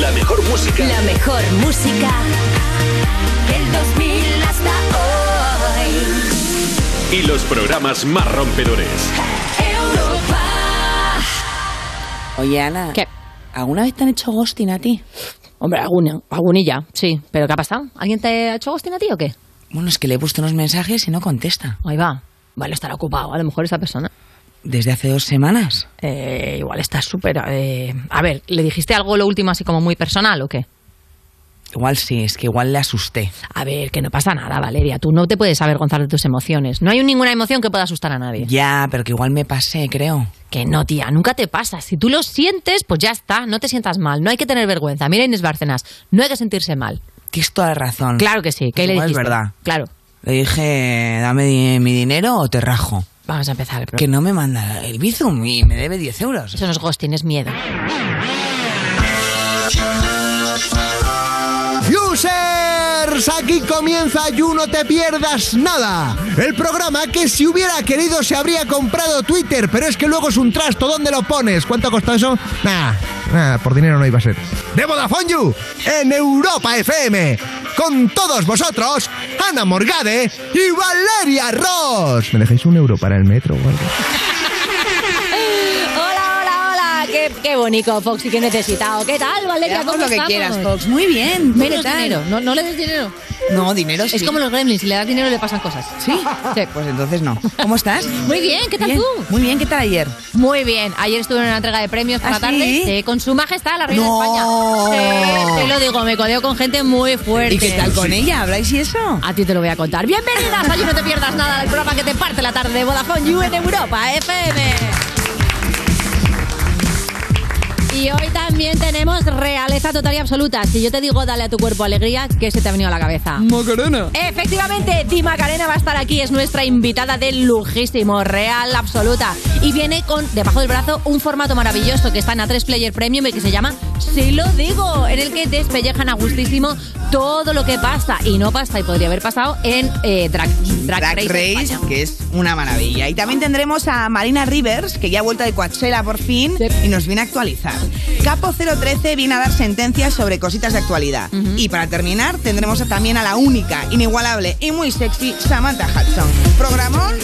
La mejor música. La mejor música del 2000 hasta hoy. Y los programas más rompedores. Europa. Oye, Ana. ¿Qué? ¿Alguna vez te han hecho ghosting a ti? Hombre, alguna, algunilla, sí. ¿Pero qué ha pasado? ¿Alguien te ha hecho ghosting a ti o qué? Bueno, es que le he puesto unos mensajes y no contesta. Ahí va. Vale, estará ocupado. A lo mejor esa persona. Desde hace dos semanas. Eh, igual está súper... eh, A ver, ¿le dijiste algo lo último así como muy personal o qué? Igual sí, es que igual le asusté. A ver, que no pasa nada, Valeria. Tú no te puedes avergonzar de tus emociones. No hay ninguna emoción que pueda asustar a nadie. Ya, pero que igual me pasé, creo. Que no, tía, nunca te pasa. Si tú lo sientes, pues ya está. No te sientas mal. No hay que tener vergüenza. Mira Inés Bárcenas, no hay que sentirse mal. Tienes toda la razón. Claro que sí. ¿Qué le Igual es dijiste? verdad. Claro. Le dije, dame mi dinero o te rajo. Vamos a empezar el Que no me manda el bizum y me debe 10 euros. Eso no es ghosting, es miedo. Aquí comienza You No Te Pierdas Nada. El programa que si hubiera querido se habría comprado Twitter, pero es que luego es un trasto. ¿Dónde lo pones? ¿Cuánto costado eso? Nah, nah, por dinero no iba a ser. De Vodafone You, en Europa FM. Con todos vosotros, Ana Morgade y Valeria Ross. ¿Me dejáis un euro para el metro o algo? Qué, qué bonito, Foxy, qué necesitado. ¿Qué tal, Valeria? ¿Cómo lo que estamos? quieras, Fox. Muy bien. ¿Tú Menos dinero. No, no le des dinero. No, dinero sí. Es como los gremlins. Si le das dinero, le pasan cosas. ¿Sí? Pues entonces no. ¿Cómo estás? Muy bien, ¿qué tal Bien. tú? Muy bien, ¿qué tal ayer? Muy bien. Ayer estuve en una entrega de premios por ¿Ah, la tarde sí? eh, con su majestad, la reina No. de España. Sí, te lo digo, me codeo con gente muy fuerte. ¿Y qué tal con ella? ¿Habláis y eso? A ti te lo voy a contar. Bienvenidas a You No Te Pierdas Nada, del programa que te parte la tarde de Vodafone You en Europa FM. Y hoy también tenemos realeza total y absoluta. Si yo te digo dale a tu cuerpo alegría, ¿qué se te ha venido a la cabeza? Macarena. Efectivamente, Di Macarena va a estar aquí, es nuestra invitada del lujísimo, real, absoluta. Y viene con, debajo del brazo, un formato maravilloso que está en A3 Player Premium y que se llama Si lo digo, en el que despellejan a gustísimo todo lo que pasa y no pasa y podría haber pasado en eh, Drag, Drag, Drag Race, que es una maravilla. Y también tendremos a Marina Rivers, que ya ha vuelto de Coachella por fin Sí. y nos viene a actualizar. Capo 013 viene a dar sentencias sobre cositas de actualidad. Y para terminar, tendremos también a la única, inigualable y muy sexy Samantha Hudson. Programón,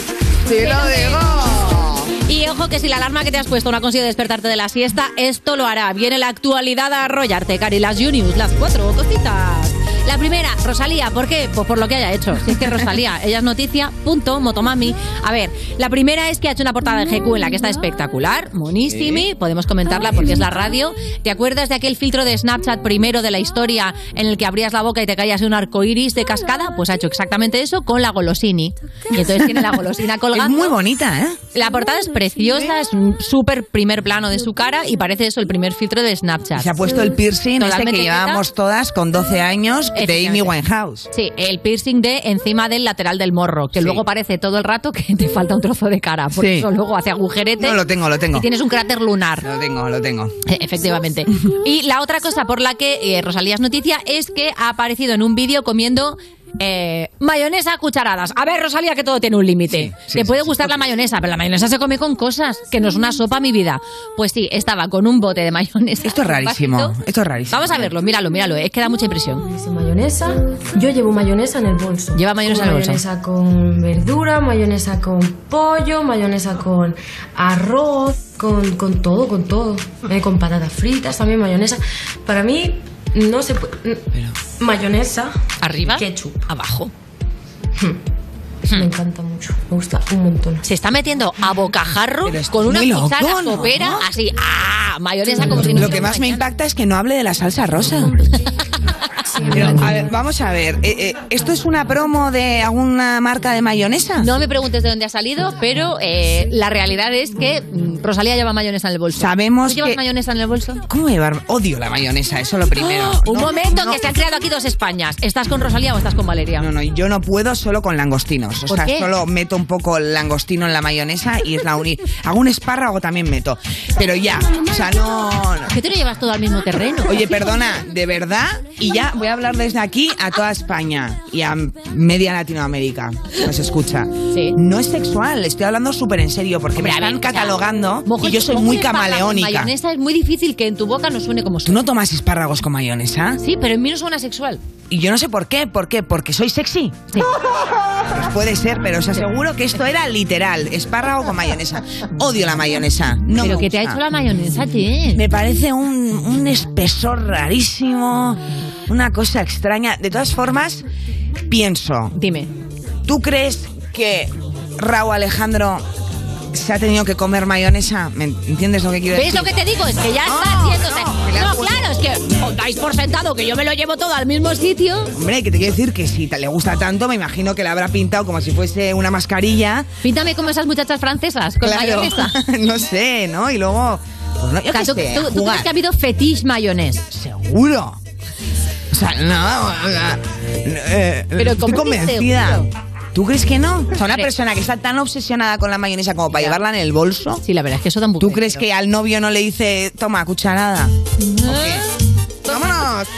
te lo digo. Y ojo que si la alarma que te has puesto no ha conseguido despertarte de la siesta, esto lo hará. Viene la actualidad a arrollarte, Cari, las Juniors, las cuatro cositas. La primera, Rosalía, ¿por qué? Pues por lo que haya hecho. Si es que Rosalía, ella es noticia, punto, motomami. A ver, la primera es que ha hecho una portada de GQ en la que está espectacular, monísimi, podemos comentarla porque es la radio. ¿Te acuerdas de aquel filtro de Snapchat primero de la historia en el que abrías la boca y te caías un arco iris de cascada? Pues ha hecho exactamente eso con la golosini. Y entonces tiene la golosina colgando. Es muy bonita, ¿eh? La portada es preciosa, es un súper primer plano de su cara y parece eso el primer filtro de Snapchat. Se ha puesto el piercing Totalmente que llevábamos todas con 12 años de Amy. Winehouse. Sí, el piercing de encima del lateral del morro, que Sí. luego parece todo el rato que te falta un trozo de cara, porque Sí. eso luego hace agujerete. No, lo tengo, lo tengo. Y tienes un cráter lunar. Lo tengo, lo tengo. Eh, Efectivamente. Y la otra cosa por la que eh, Rosalía es noticia es que ha aparecido en un vídeo comiendo eh, mayonesa a cucharadas. A ver, Rosalía, que todo tiene un límite. Sí, sí, Te puede sí, sí. gustar la mayonesa, pero la mayonesa se come con cosas, que no es una sopa, mi vida. Pues sí, estaba con un bote de mayonesa. Esto es rarísimo, esto es rarísimo. Vamos a verlo, míralo, míralo, es que da mucha impresión. Mayonesa. Yo llevo mayonesa en el bolso. Lleva mayonesa en el bolso. Mayonesa con verdura, mayonesa con pollo, mayonesa con arroz, con, con todo, con todo. Eh, con patatas fritas, también mayonesa. Para mí, no se puede. Mayonesa. Arriba, Ketchup. abajo. Me encanta mucho. Me gusta un montón. Se está metiendo a bocajarro es con una ¿no? sopera, así, ¡ah! Mayonesa como si no Lo que más me impacta es que no hable de la salsa rosa. Pero, a ver, vamos a ver. eh, eh, ¿Esto es una promo de alguna marca de mayonesa? No me preguntes de dónde ha salido, pero eh, la realidad es que mm, Rosalía lleva mayonesa en el bolso. Sabemos ¿Tú llevas que- mayonesa en el bolso? ¿Cómo llevar? Odio la mayonesa, eso lo primero. ¡Oh! Un No, momento, no, que se han creado aquí dos Españas. ¿Estás con Rosalía o estás con Valeria? No, no, yo no puedo solo con langostinos. O ¿Por sea, qué? solo meto un poco el langostino en la mayonesa y es la única. Algún espárrago también meto. Pero ya, o sea, no. no. ¿Por qué tú no llevas todo al mismo terreno? Oye, perdona, de verdad, y ya voy voy a hablar desde aquí a toda España y a media Latinoamérica. Nos escucha. Sí. No es sexual, estoy hablando súper en serio porque Hombre, me ver, están o sea, catalogando y yo soy muy camaleónica. mayonesa es muy difícil que en tu boca no suene como ¿Tú no tomas espárragos con mayonesa? Sí, pero en mí no suena sexual. Y yo no sé por qué, ¿por qué? ¿Porque soy sexy? Sí. Pues puede ser, pero os aseguro que esto era literal, espárrago con mayonesa. Odio la mayonesa. No pero me que te ha hecho la mayonesa, Jen. Me parece un, un espesor rarísimo, una cosa extraña. De todas formas, pienso, Dime. ¿tú crees que Raúl Alejandro se ha tenido que comer mayonesa? ¿Me entiendes lo que quiero ¿Ves decir? lo que te digo? Es que ya No, está haciéndose. no, que No, claro, es que os dais por sentado que yo me lo llevo todo al mismo sitio. Hombre, que te quiero decir que si te- le gusta tanto, me imagino que le habrá pintado como si fuese una mascarilla. Píntame como esas muchachas francesas, con Claro. mayonesa. no sé, ¿no? Y luego, pues no, yo O sea, qué ¿tú, sé, tú- tú crees que ha habido fetiche mayonés? Seguro. O sea, no, o sea, eh, Pero estoy ¿cómo que convencida. seguro? ¿Tú crees que no? O sea, una persona que está tan obsesionada con la mayonesa como para llevarla en el bolso. Sí, la verdad es que eso da un poco ¿Tú crees que al novio no le dice, toma, cucharada? ¡Vámonos!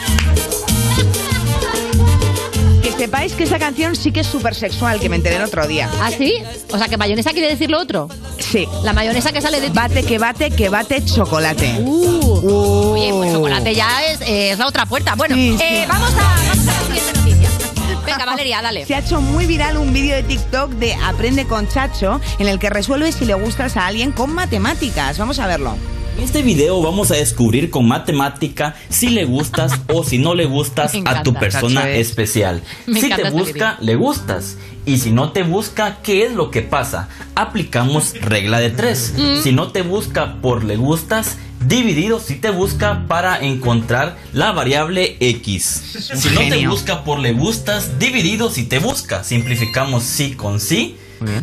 Que sepáis que esta canción sí que es súper sexual, que me enteré el otro día. ¿Ah, sí? O sea, que mayonesa quiere decir lo otro. Sí. La mayonesa que sale de... Bate, que bate, que bate chocolate. Uh. Uh. Oye, pues chocolate ya es, eh, es la otra puerta. Bueno, Sí, sí. eh, vamos, a, vamos a la siguiente. Venga, Valeria, dale. Se ha hecho muy viral un vídeo de TikTok de Aprende con Chacho en el que resuelve si le gustas a alguien con matemáticas. Vamos a verlo. En este video vamos a descubrir con matemática si le gustas o si no le gustas a tu persona Chacho, eh. especial. Me si te este busca, le gustas. Y si no te busca, ¿qué es lo que pasa? Aplicamos regla de tres. Mm. Si no te busca por le gustas, dividido si te busca para encontrar la variable x. Si no te busca por le gustas, dividido si te busca. Simplificamos sí con sí.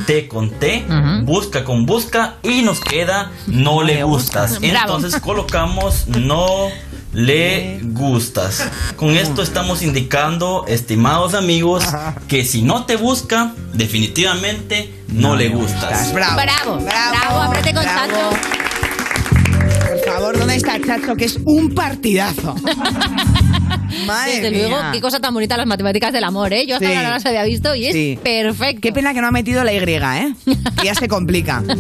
T con T, busca con busca y nos queda no le gustas. Bravo. Entonces colocamos no le gustas. Con esto estamos indicando, estimados amigos, que si no te busca, definitivamente no, le gustas. Bravo. Bravo, bravo, aprende con bravo. ¿Dónde está Chacho? Que es un partidazo. Madre Desde luego, mía. qué cosa tan bonita las matemáticas del amor, ¿eh? Yo hasta Sí. ahora no las había visto y es Sí. perfecto. Qué pena que no ha metido la Y, ¿eh? Que ya se complica.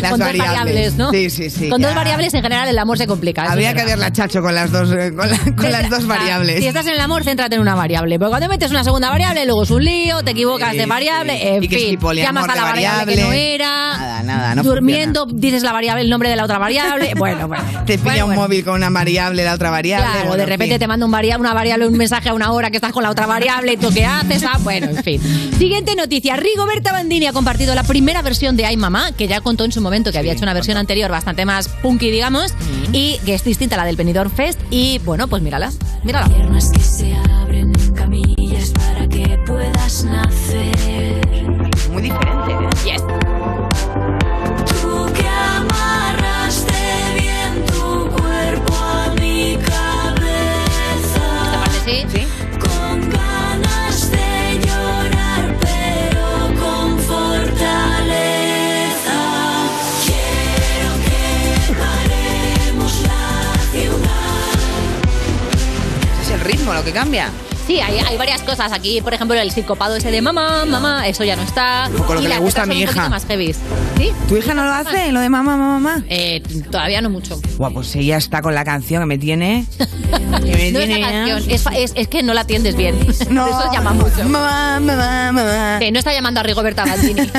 Las Con dos variables, ¿no? Sí, sí, sí. Con ya. dos variables en general el amor se complica. Habría es que verla Chacho con las dos, eh, con, la- con las dos sea, variables. Si estás en el amor, céntrate en una variable. Porque cuando metes una segunda variable, luego es un lío, te equivocas Sí, de variable, en Y que fin, poliamor llamas a la variable, que no variable. era. Nada, nada, no Durmiendo, dices la variable, el nombre de la otra variable. Bueno, bueno. Te pilla Bueno, un bueno. móvil con una variable, la otra variable. Claro, bueno, de en repente te manda un una variable, un mensaje a una hora que estás con la otra variable y tú qué haces, ah, bueno, en fin. Siguiente noticia, Rigoberta Bandini ha compartido la primera versión de Ay Mamá, que ya contó en su momento que había hecho una versión anterior bastante más punky, digamos, y que es distinta a la del Benidorm Fest y bueno, pues mírala, mírala. Piernas que se abren, camillas para que puedas nacer. Lo que cambia. Sí, hay, hay varias cosas aquí. Por ejemplo, el psicopado ese de mamá, mamá, eso ya no está. Un poco lo Y que le gusta a mi hija. más heavy. ¿Sí? ¿Tu hija no lo hace? Lo de mamá, mamá, mamá. Eh, todavía no mucho. Guau, pues ella está con la canción que me tiene. Que me No tiene esa ya. canción, es, es, es que no la atiendes bien. No. Eso llama mucho. Mamá, mamá, mamá. Que no está llamando a Rigoberta Bandini.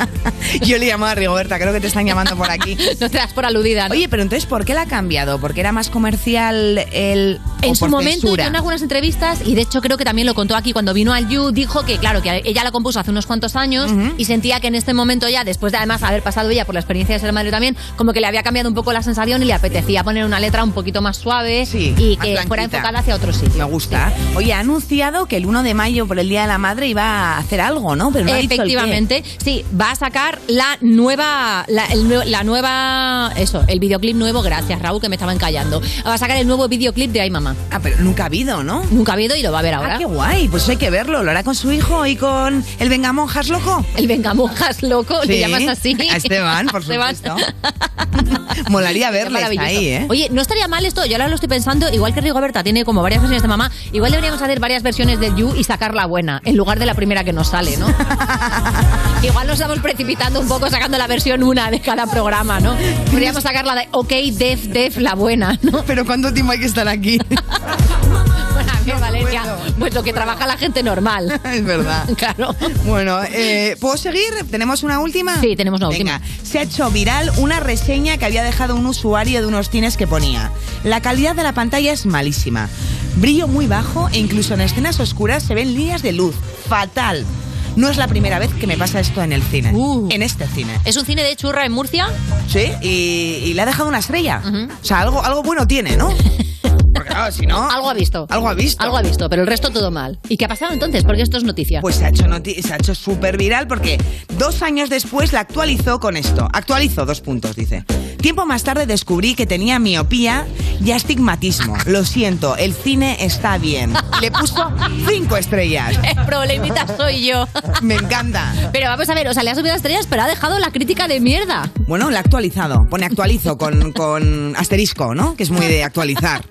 Yo le llamo a Rigoberta, creo que te están llamando por aquí. no te das por aludida. ¿no? Oye, pero entonces, ¿por qué la ha cambiado? ¿Porque era más comercial el. o en su por momento, censura? en algunas entrevistas, y de hecho creo que también lo contó aquí cuando vino al You, dijo que, claro, que ella la compuso hace unos cuantos años y sentía que en este momento ya, después de además haber pasado ella por la experiencia de ser madre también, como que le había cambiado un poco la sensación y le apetecía poner una letra un poquito más suave Sí, y que fuera enfocada hacia otro sitio. Me gusta. Oye, ha anunciado que el 1 de mayo, por el Día de la Madre, iba a hacer algo, ¿no? Pero no ha dicho el. Efectivamente, sí, va a sacar la nueva, la, el nue- la nueva, eso, el videoclip nuevo, gracias Raúl que me estaba encallando. Va a sacar el nuevo videoclip de Ay Mamá. Ah, pero nunca ha habido, ¿no? Nunca ha habido y lo va a a ver ahora. Ah, qué guay. Pues hay que verlo. Lo hará con su hijo y con el Vengamonjas loco. El Vengamonjas loco, le Sí, llamas así. a Esteban, por supuesto. Molaría verles ahí, ¿eh? Oye, no estaría mal esto, yo ahora lo estoy pensando, igual que Rigoberta tiene como varias versiones de mamá, igual deberíamos hacer varias versiones del You y sacar la buena, en lugar de la primera que nos sale, ¿no? igual nos estamos precipitando un poco sacando la versión una de cada programa, ¿no? Podríamos sacar la de OK, Def, Def, la buena, ¿no? Pero ¿cuánto tiempo hay que estar aquí? Bueno, a ver, Valeria, pues lo que trabaja la gente normal. es verdad. Claro. Bueno, eh, ¿puedo seguir? ¿Tenemos una última? Sí, tenemos una Venga, última. se ha hecho viral una reseña que había dejado un usuario de unos cines que ponía La calidad de la pantalla es malísima. Brillo muy bajo e incluso en escenas oscuras se ven líneas de luz. Fatal. No es la primera vez que me pasa esto en el cine. Uh. En este cine. ¿Es un cine de churra en Murcia? Sí, y, y le ha dejado una estrella. Ujú. O sea, algo, algo bueno tiene, ¿no? Porque claro, si no... Algo ha visto. Algo ha visto. Algo ha visto, pero el resto todo mal. ¿Y qué ha pasado entonces? Porque esto es noticia. Pues se ha hecho, noti- se ha hecho súper viral porque dos años después la actualizó con esto. Actualizó dos puntos, dice. Tiempo más tarde descubrí que tenía miopía y astigmatismo. Lo siento, el cine está bien. Le puso cinco estrellas. El problemita soy yo. Me encanta. Pero vamos a ver, o sea, le ha subido estrellas, pero ha dejado la crítica de mierda. Bueno, la ha actualizado. Pone actualizo con, con asterisco, ¿no? Que es muy de actualizar.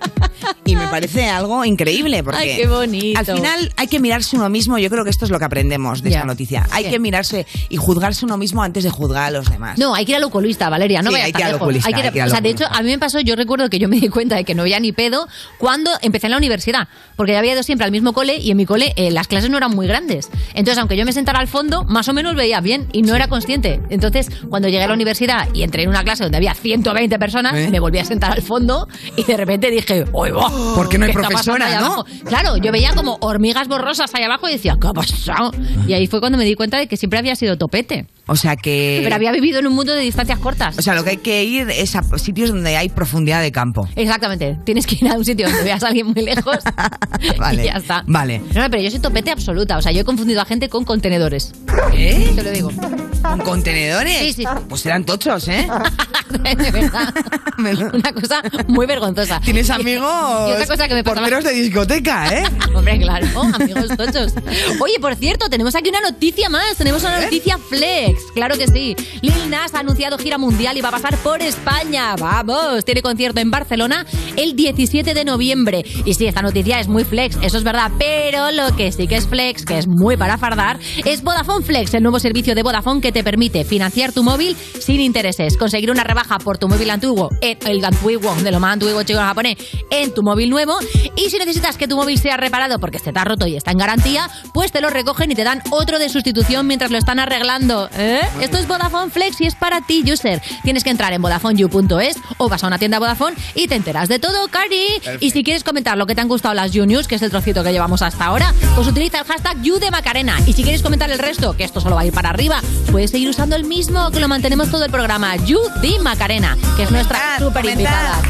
Y me parece algo increíble porque Ay, qué bonito. al final hay que mirarse uno mismo. Yo creo que esto es lo que aprendemos de Ya. esta noticia. Hay Sí. que mirarse y juzgarse uno mismo antes de juzgar a los demás. No, hay que ir al oculista, Valeria, no Sí, vayas hay que ir al oculista, Hay que ir- hay que ir al o sea, de hecho, a mí me pasó, yo recuerdo que yo me di cuenta de que no veía ni pedo cuando empecé en la universidad, porque ya había ido siempre al mismo cole y en mi cole eh, las clases no eran muy grandes. Entonces, aunque yo me sentara al fondo, más o menos veía bien y no era consciente. Entonces, cuando llegué a la universidad y entré en una clase donde había 120 personas, ¿Eh? me volví a sentar al fondo y de repente dije, ¡Uy, va! ¿Por qué no hay profesora, ahí no? abajo?". Claro, yo veía como hormigas borrosas ahí abajo y decía, ¿qué ha pasado? Y ahí fue cuando me di cuenta de que siempre había sido topete. O sea que. Pero había vivido en un mundo de distancias cortas. O sea, lo que hay que ir es a sitios donde hay profundidad de campo. Exactamente. Tienes que ir a un sitio donde veas a alguien muy lejos Vale, y ya está. vale. No, pero yo soy topete absoluta. O sea, yo he confundido a gente con contenedores. ¿Eh? Te lo digo. ¿Con contenedores? Sí, sí. Pues eran tochos, ¿eh? De verdad. Una cosa muy vergonzosa. Tienes amigos. Y otra cosa que me pasaba... Porteros de discoteca, ¿eh? Hombre, claro, amigos tochos. Oye, por cierto, tenemos aquí una noticia más. Tenemos una noticia flex. Claro que sí. Lil Nas ha anunciado gira mundial y va a pasar por España. Vamos, tiene concierto en Barcelona el 17 de noviembre. Y sí, esta noticia es muy flex, eso es verdad. Pero lo que sí que es flex, que es muy para fardar, es Vodafone Flex, el nuevo servicio de Vodafone que te permite financiar tu móvil sin intereses, conseguir una rebaja por tu móvil antiguo, el antiguo, de lo más antiguo chico en japonés, en tu móvil nuevo. Y si necesitas que tu móvil sea reparado porque se te ha roto y está en garantía, pues te lo recogen y te dan otro de sustitución mientras lo están arreglando. ¿Eh? Esto es Vodafone Flex y es para ti, user. Tienes que entrar en VodafoneYou.es o vas a una tienda Vodafone y te enteras de todo, Cari. Y si quieres comentar lo que te han gustado las You News, que es el trocito que llevamos hasta ahora, pues utiliza el hashtag You de Macarena. Y si quieres comentar el resto, que esto solo va a ir para arriba, puedes seguir usando el mismo, que lo mantenemos todo el programa, You de Macarena, que es nuestra super invitada.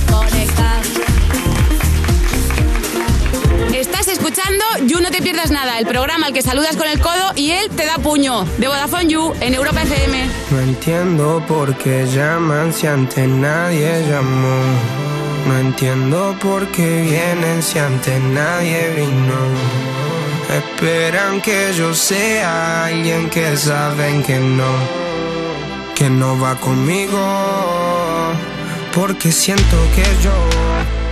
Estás escuchando You No Te Pierdas Nada, el programa al que saludas con el codo y él te da puño. De Vodafone You en Europa FM. No entiendo por qué llaman si antes nadie llamó. No entiendo por qué vienen si antes nadie vino. Esperan que yo sea alguien que saben que no, que no va conmigo. Porque siento que yo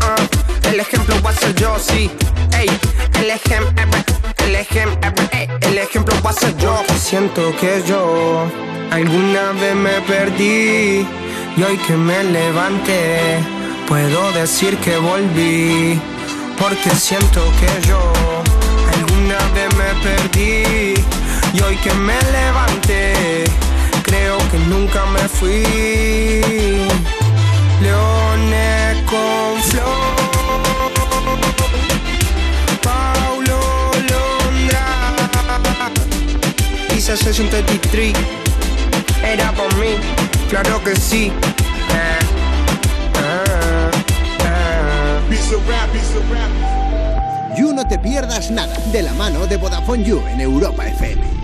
Ah, El ejemplo va a ser yo, sí. Ey, el ejemplo, el ejemplo, el ejemplo va a ser yo. Siento que yo alguna vez me perdí Y hoy que me levanté Puedo decir que volví Porque siento que yo alguna vez me perdí Y hoy que me levanté Creo que nunca me fui Leones con flor. Paulo Londra. Dice Session 33 Era por mí, claro que sí. Ah, ah, ah. You no te pierdas nada. De la mano de Vodafone You en Europa FM.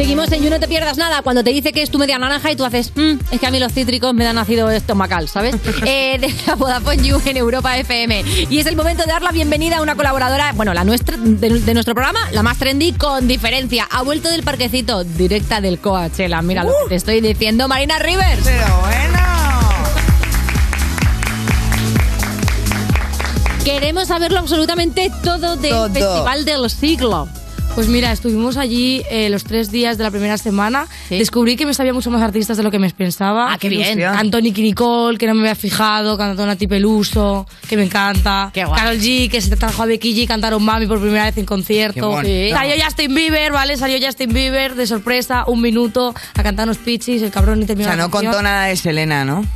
Seguimos en You No Te Pierdas Nada. Cuando te dice que es tu media naranja y tú haces, "Mm, es que a mí los cítricos me dan ácido estomacal, ¿sabes? Eh, de la Vodafone You en Europa FM. Y es el momento de dar la bienvenida a una colaboradora, bueno, la nuestra, de, de nuestro programa, la más trendy con diferencia. Ha vuelto del parquecito, directa del Coachella. Mira lo que te estoy diciendo, Marina Rivers. Pero bueno. Queremos saberlo absolutamente todo del Todo. Festival del Siglo. Pues mira, estuvimos allí eh, los tres días de la primera semana. Descubrí que me sabía mucho más artistas de lo que me pensaba. Ah, qué bien. Nicky Nicole, que no me había fijado. Cantó Nati Peluso, que me encanta. Qué guay. Carol G, que se trajo a Becky G. Cantaron Mami por primera vez en Qué concierto. bonito. Salió Justin Bieber, ¿vale? Salió Justin Bieber de sorpresa, un minuto, a cantarnos Pichis. El cabrón ni O terminó sea, la no canción. contó nada de Selena, ¿no?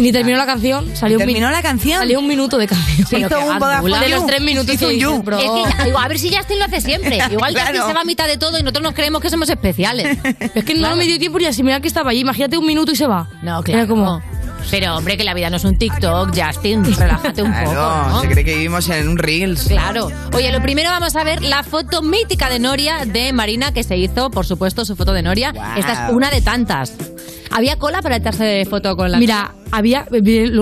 Ni terminó la canción. Salió un ¿Terminó min- la canción? Salió un minuto de canción. Se hizo Pero un Vodafone. De los tres minutos Hizo un You. Es que digo, a ver si Justin lo hace siempre. Igual Claro. Justin se va a mitad de todo y nosotros nos creemos que somos especiales. Es que no me dio tiempo ni a asimilar que estaba allí. Imagínate un minuto y se va. No, Era claro. como... Pero hombre, que la vida no es un TikTok, Justin, relájate un poco, Claro, ¿no? se cree que vivimos en un Reels. Claro. Oye, lo primero vamos a ver la foto mítica de Noria de Marina que se hizo, por supuesto, su foto de Noria. Esta es una de tantas. ¿Había cola para echarse de foto con la Mira, había,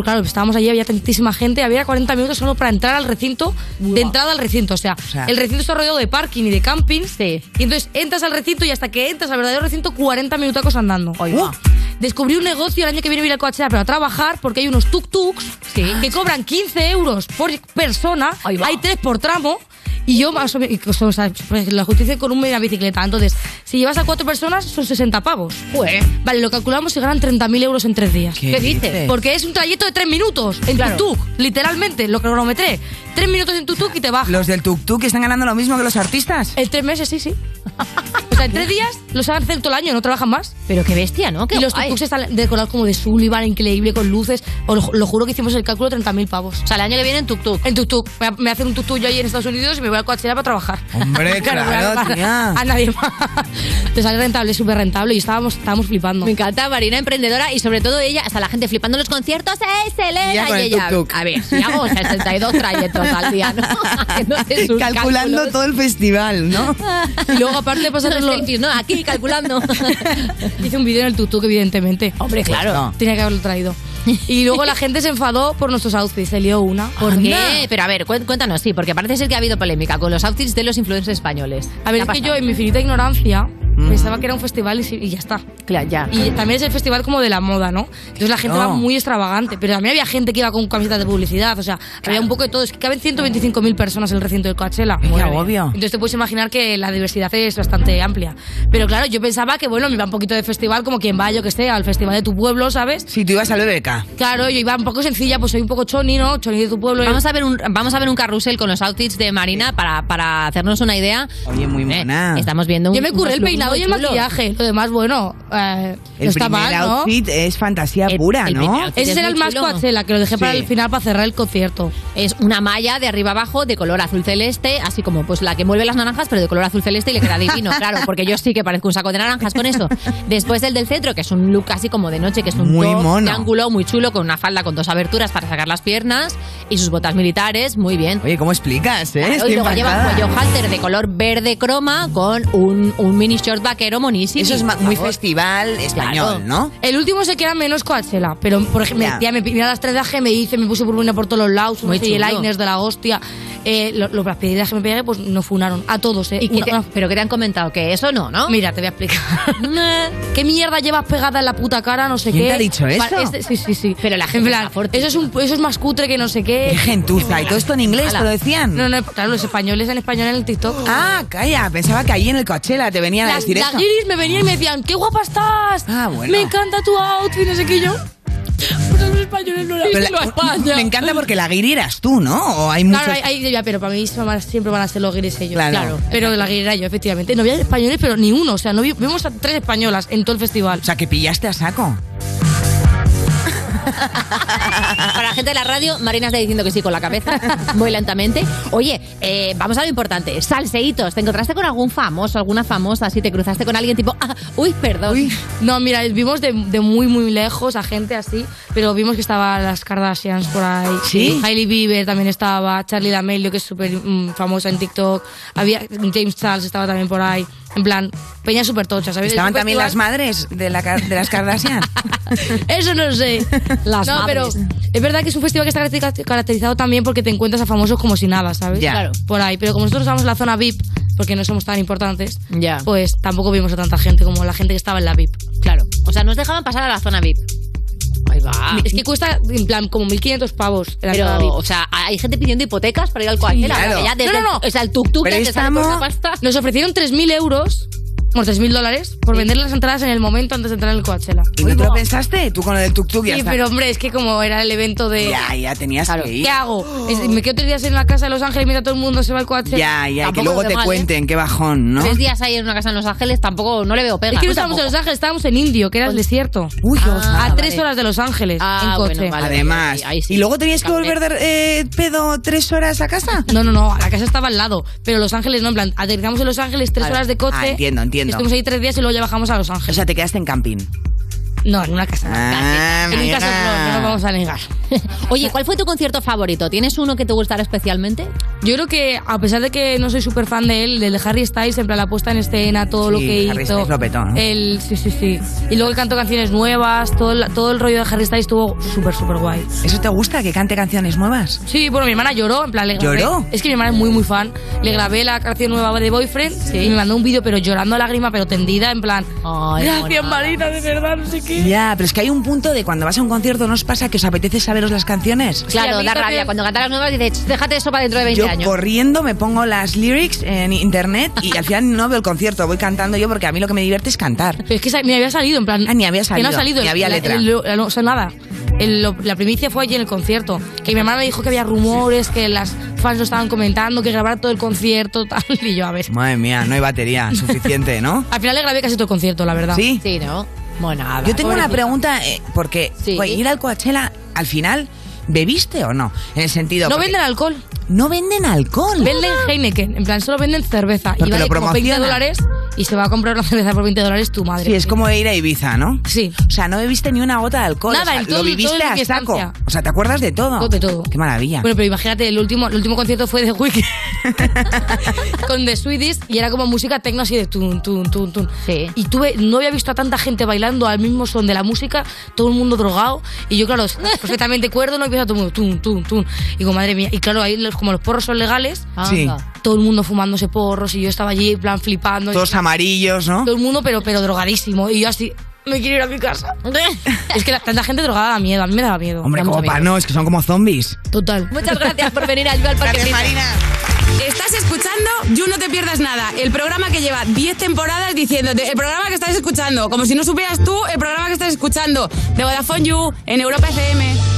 claro, estábamos allí, había tantísima gente, había 40 minutos solo para entrar al recinto, de entrada al recinto. O sea, sea- el recinto está rodeado de parking y de camping. Y entonces entras al recinto y hasta que entras al verdadero recinto, 40 minutacos andando. Uh, descubrí un negocio el año que viene voy a ir a Coachella, pero a trabajar porque hay unos tuk-tuks que cobran 15 euros por persona. Hay tres por tramo. Y yo más o menos, y, o sea, pues, la justicia con una bicicleta. Entonces, si llevas a cuatro personas, son 60 pavos. Vale, lo calculamos y ganan 30.000 euros en tres días. ¿Qué ¿Qué dices? Porque es un trayecto de tres minutos en tuk-tuk, literalmente, lo cronometré. Tres minutos en tuk-tuk y te bajas. ¿Los del tuk-tuk están ganando lo mismo que los artistas? En tres meses, sí, sí. O sea, en tres días los han hecho todo el año, no trabajan más. Pero qué bestia, ¿no? Qué y los tuk-tuks están decorados como de Sullivan, increíble, con luces. Os lo, lo juro que hicimos el cálculo 30.000 pavos. O sea, el año que viene en tuk-tuk. En tuk-tuk. Me, me hacen un tuk-tuk yo ahí en Estados Unidos y me voy a Coachella para trabajar. Hombre, no voy a claro, tía. A nadie más. Te sale rentable, súper rentable y estábamos, estábamos flipando. Me encanta Marina emprendedora y sobre todo ella, hasta la gente flipando en los conciertos, ¡eh, Selena! Ya y el ella, tuk-tuk. a ver, si hago 62 trayectos al día, ¿no? Calculando cálculos. todo el festival, ¿no? Y luego aparte pasaron Los los... selfies, ¿no? Aquí calculando. Hice un vídeo en el tuk-tuk, evidentemente. Hombre, claro. No. Tenía que haberlo traído. Y luego la gente se enfadó por nuestros outfits. Se lió una. ¿Por Anda. qué? Pero a ver, cué- cuéntanos, sí, porque parece ser que ha habido polémica con los outfits de los influencers españoles. A ver, ¿Qué es que yo en mi infinita ignorancia pensaba que era un festival y, sí- y ya está. Claro, ya. Y también es el festival como de la moda, ¿no? Entonces la gente No. va muy extravagante, pero también había gente que iba con camisetas de publicidad, o sea, había un poco de todo. Es que caben 125.000 personas en el recinto de Coachella. Qué agobio. Entonces te puedes imaginar que la diversidad es bastante amplia. Pero claro, yo pensaba que, bueno, me iba un poquito de festival como quien va, yo que sé, al festival de tu pueblo, ¿sabes? Si tú ibas al BBK. Claro, yo iba un poco sencilla, pues soy un poco choni, ¿no? Choni de tu pueblo. Vamos a ver un vamos a ver un carrusel con los outfits de Marina para, para hacernos una idea. Oye, muy Eh, mona. estamos viendo un Yo me curré el peinado muy y el chulos. maquillaje. Lo demás, bueno, eh, no El está primer mal, ¿no? outfit es fantasía El- pura, el ¿no? primer outfit Ese es será el muy más chulo. Coachella, que lo dejé para Sí. el final para cerrar el concierto. Es una malla de arriba abajo de color azul celeste, así como pues la que mueve las naranjas, pero de color azul celeste y le queda divino, claro, porque yo sí que parezco un saco de naranjas con eso. Después el del centro, que es un look así como de noche, que es un Muy top mono. de ángulo muy chulo, con una falda con dos aberturas para sacar las piernas y sus botas militares, muy bien. Oye, ¿cómo explicas, eh? Claro, Estoy y luego lleva un encantada. cuello halter de color verde croma con un, un mini short vaquero monísimo. Eso es muy festival español, ¿no? El último se queda menos Coachella, pero por ejemplo, Ya. ya me mira las tres de me hice, me puse purpurina por todos los lados, Muy unos eyeliners chulo. de la hostia. Eh, lo- lo- las pedidas que me pegué, pues no funaron. A todos, ¿eh? ¿Y qué Una- te- una- pero que te han comentado que eso no, ¿no? Mira, te voy a explicar. ¿Qué mierda llevas pegada en la puta cara? No sé ¿Quién qué. te ha dicho eso? Pa- este- sí, sí, sí. Pero la En gente plan, está fuerte. eso es, un, eso es más cutre que no sé qué. Qué gentuza. ¿Y todo esto en inglés te lo decían? No, no, claro, los españoles en español en el TikTok. Ah, calla. Pensaba que ahí en el Coachella te venían a Las, decir las guiris me venían y me decían, ¡qué guapa estás! Ah, bueno. Me encanta tu outfit, no sé qué yo. Pues los españoles no la Pero dicen la- a España. me encanta porque la guiri eras tú, ¿no? O hay muchos... Claro, hay, hay- pero para mí siempre van a ser los guiris ellos. Claro. Pero la guiri era yo, efectivamente. No había españoles, pero ni uno. O sea, no vi- vimos a tres españolas en todo el festival. O sea, que pillaste a saco. Para la gente de la radio, Marina está diciendo que sí con la cabeza, muy lentamente. Oye, eh, vamos a lo importante. Salseitos. ¿Te encontraste con algún famoso, alguna famosa? Si te cruzaste con alguien tipo, ah, uy, perdón. No, mira, vimos de, de muy, muy lejos a gente así, pero vimos que estaban las Kardashians por ahí. ¿Sí? Hailey Bieber también estaba, Charlie D'Amelio, que es súper mm, famosa en TikTok. Había, James Charles estaba también por ahí. En plan, peña súper tocha, ¿sabes? ¿Estaban también las madres de, la, de las Kardashian? Eso no sé. Las no, madres. pero es verdad que es un festival que está caracteriza- caracterizado también porque te encuentras a famosos como si nada, ¿sabes? Ya. Claro. Por ahí. Pero como nosotros estamos en la zona VIP, porque no somos tan importantes, Ya. pues tampoco vimos a tanta gente como la gente que estaba en la VIP. Claro. O sea, nos dejaban pasar a la zona VIP. Ahí va. Es que cuesta, en plan, como 1.500 pavos zona Pero, o sea, hay gente pidiendo hipotecas para ir al Coachella. Claro. porque ya desde No, no, no. el- O sea, el tuk-tuk ya te sale por una pasta. Nos ofrecieron 3.000 euros, bueno, 3.000 dólares, por vender las entradas en el momento antes de entrar en el Coachella. ¿Y no te lo pensaste? Tú con lo del tuk-tuk ya Sí, está. pero hombre, es que como era el evento de... Ya, ya tenías que ir. ¿Qué hago? Es- ¿Me quedo tres días en la casa de Los Ángeles mientras todo el mundo se va al Coachella? Ya, ya, y que Tampoco luego te mal, ¿eh? cuenten, qué bajón, ¿no? Tres días ahí en una casa en Los Ángeles tampoco no le veo pega. Es que no estábamos en tampoco. Los Ángeles, estábamos en Indio, que era el desierto. Uy, qué a osada. tres vale. horas de Los Ángeles Ah, en coche. bueno, vale. Además. ahí sí. ¿Y luego tenías que volver de eh, pedo tres horas a casa? No, no, no, la casa estaba al lado. Pero Los Ángeles no, en plan, aterrizamos en Los Ángeles tres horas de coche. Ah, entiendo, Estuvimos ahí tres días y luego ya bajamos a Los O Ángeles. sea, te quedaste en camping. No, en una casa. Ah, en un caso no, no nos vamos a negar. Oye, ¿cuál fue tu concierto favorito? ¿Tienes uno que te gustara especialmente? Yo creo que, a pesar de que no soy súper fan de él, del de Harry Styles, en plan la puesta en escena, todo lo Sí, que Harry hizo. Styles lo petó, ¿no? El, sí, sí, sí. Y luego él cantó canciones nuevas, todo el, todo el rollo de Harry Styles estuvo súper, súper guay. ¿Eso te gusta? ¿Que cante canciones nuevas? Sí, bueno, mi hermana lloró, en plan, le grabé. ¿Lloró? Es que mi hermana es muy, muy fan. Le grabé la canción nueva de Boyfriend y me mandó un vídeo, pero llorando a lágrima, pero tendida, en plan, Ay, gracias. Marina, de verdad, no sé qué. Ya, pero es que hay un punto de cuando vas a un concierto, ¿no os pasa que os apetece saberos las canciones? Claro, da también- rabia. Cuando cantas las nuevas dices, déjate eso para dentro de 20 Yo años. corriendo me pongo las lyrics en internet y al final no veo el concierto, voy cantando yo porque a mí lo que me divierte es cantar. Pero es que ni había salido, en plan. Ah, ni había Que no salido, ha salido. ni había letra. el- la- no, o sea, nada. El- lo- la primicia fue allí en el concierto. Que mi hermana me dijo que había rumores, que las fans lo estaban comentando, que grabar todo el concierto, tal. Y yo, a ver. Madre mía, no hay batería suficiente, ¿no? Al final le grabé casi todo el concierto, la verdad. ¿Sí? Sí, ¿no? Bueno, nada. Yo tengo una pregunta, eh, porque Sí. pues, ir al Coachella, al final, ¿bebiste o no? En el sentido... No porque- venden alcohol. No venden alcohol. Venden Heineken. En plan, solo venden cerveza. Porque y vale lo como 20 promocionan. dólares. Y se va a comprar una cerveza por 20 dólares tu madre. Sí, es como ir a Ibiza, ¿no? Sí. O sea, no bebiste ni una gota de alcohol. Nada, o sea, en todo- lo viviste todo a saco. O sea, ¿te acuerdas de todo? De todo. Qué maravilla. Bueno, pero imagínate, el último, el último concierto fue de Wiki con The Sweeties y era como música tecno así de tun, tun, tun, tun. Sí. Y tuve, no había visto a tanta gente bailando al mismo son de la música, todo el mundo drogado. Y yo, claro, perfectamente cuerdo, no empieza todo el mundo tun, tun, tun. Y digo, madre mía. Y claro, ahí los- como los porros son legales, Sí. Anda. todo el mundo fumándose porros y yo estaba allí, en plan, flipando. Todos amarillos, ¿no? Todo el mundo, pero, pero drogadísimo. Y yo así, me quiero ir a mi casa. es que la- tanta gente drogada da miedo, a mí me daba miedo. Hombre, Da como para no, es que son como zombies. Total. Muchas gracias por venir a ayudar al Parque Gracias. Marina. Estás escuchando You No Te Pierdas Nada, el programa que lleva 10 temporadas diciéndote, el programa que estás escuchando, como si no supieras tú el programa que estás escuchando, de Vodafone You, en Europa FM.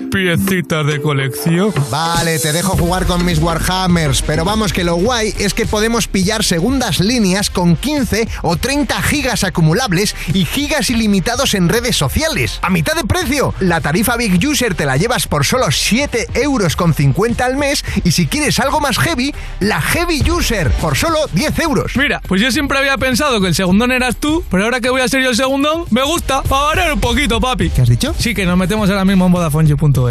piecitas de colección. Vale, te dejo jugar con mis Warhammers, pero vamos que lo guay es que podemos pillar segundas líneas con 15 o 30 gigas acumulables y gigas ilimitados en redes sociales. A mitad de precio. La tarifa Big User te la llevas por solo 7 euros con 50 al mes y si quieres algo más heavy, la Heavy User por solo 10 euros. Mira, pues yo siempre había pensado que el segundón eras tú, pero ahora que voy a ser yo el segundón, me gusta, para variar un poquito, papi. ¿Qué has dicho? Sí, que nos metemos ahora mismo en VodafoneYou.es,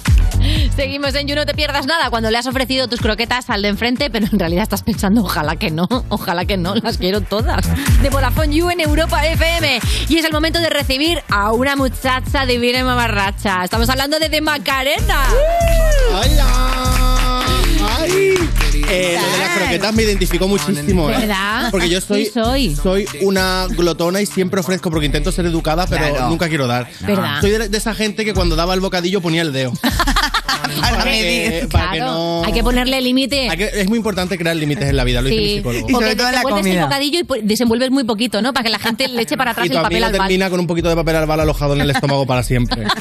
Seguimos en You No Te Pierdas Nada cuando le has ofrecido tus croquetas al de enfrente, pero en realidad estás pensando, ojalá que no, ojalá que no, las quiero todas. De Vodafone You en Europa FM. Y es el momento de recibir a una muchacha divina y mamarracha. Estamos hablando de De Macarena. ¡Ay! Eh, lo de las croquetas me identificó muchísimo, ¿eh? ¿Verdad? Porque yo soy, Sí soy. soy una glotona y siempre ofrezco porque intento ser educada, pero Claro. nunca quiero dar. ¿Verdad? Soy de, de esa gente que cuando daba el bocadillo ponía el dedo. para que, para que Claro, no... hay que ponerle límite. Hay que- es muy importante crear límites en la vida, lo dice mi Sí, psicólogo. porque te devuelves el bocadillo y desenvuelves muy poquito, ¿no? Para que la gente le eche para atrás Y tu el papel amigo al bal. termina con un poquito de papel albal alojado en el estómago para siempre.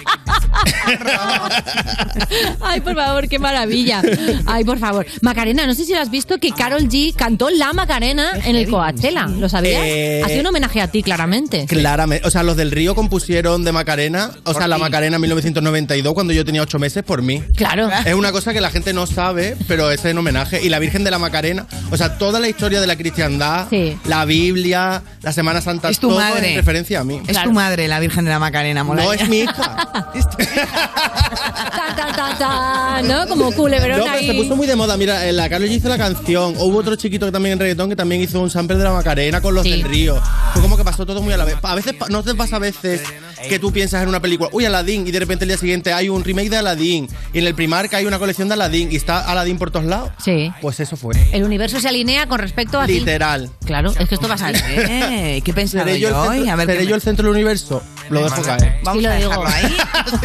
Ay, por favor, qué maravilla. Ay, por favor. Macarena, no sé si lo has visto que Carol G cantó La Macarena en el Coachella. ¿Lo sabías? Eh, ha sido un homenaje a ti, claramente. Claramente. O sea, los del Río compusieron de Macarena, o sea, la Macarena en 1992, cuando yo tenía ocho meses, por mí. Claro. Es una cosa que la gente no sabe, pero es en homenaje. Y la Virgen de la Macarena, o sea, toda la historia de la cristiandad, la Biblia, la Semana Santa, Es tu todo madre. en referencia a mí. Es tu madre, la Virgen de la Macarena, mola. No es mi hija. Ta, ta, ta, ta, ¿No? Como culebrón No, pero ahí. se puso muy de moda. Mira, eh, la Carlos G hizo la canción. Hubo otro chiquito que también en reggaetón que también hizo un sample de la Macarena con los del Río. Fue como que pasó todo muy a la vez. A veces, pa- ¿no te pasa a veces que tú piensas en una película, uy, Aladdin, y de repente el día siguiente hay un remake de Aladdin, y en el Primark hay una colección de Aladdin, y está Aladdin por todos lados? Sí. Pues eso fue. El universo se alinea con respecto a ti. Literal. Claro, es que esto va a salir. Eh, ¿Qué ¿Seré yo, yo el hoy? centro, A ver seré yo me- el centro del universo? Lo dejo caer. Vamos Sí lo a digo. dejarlo ahí.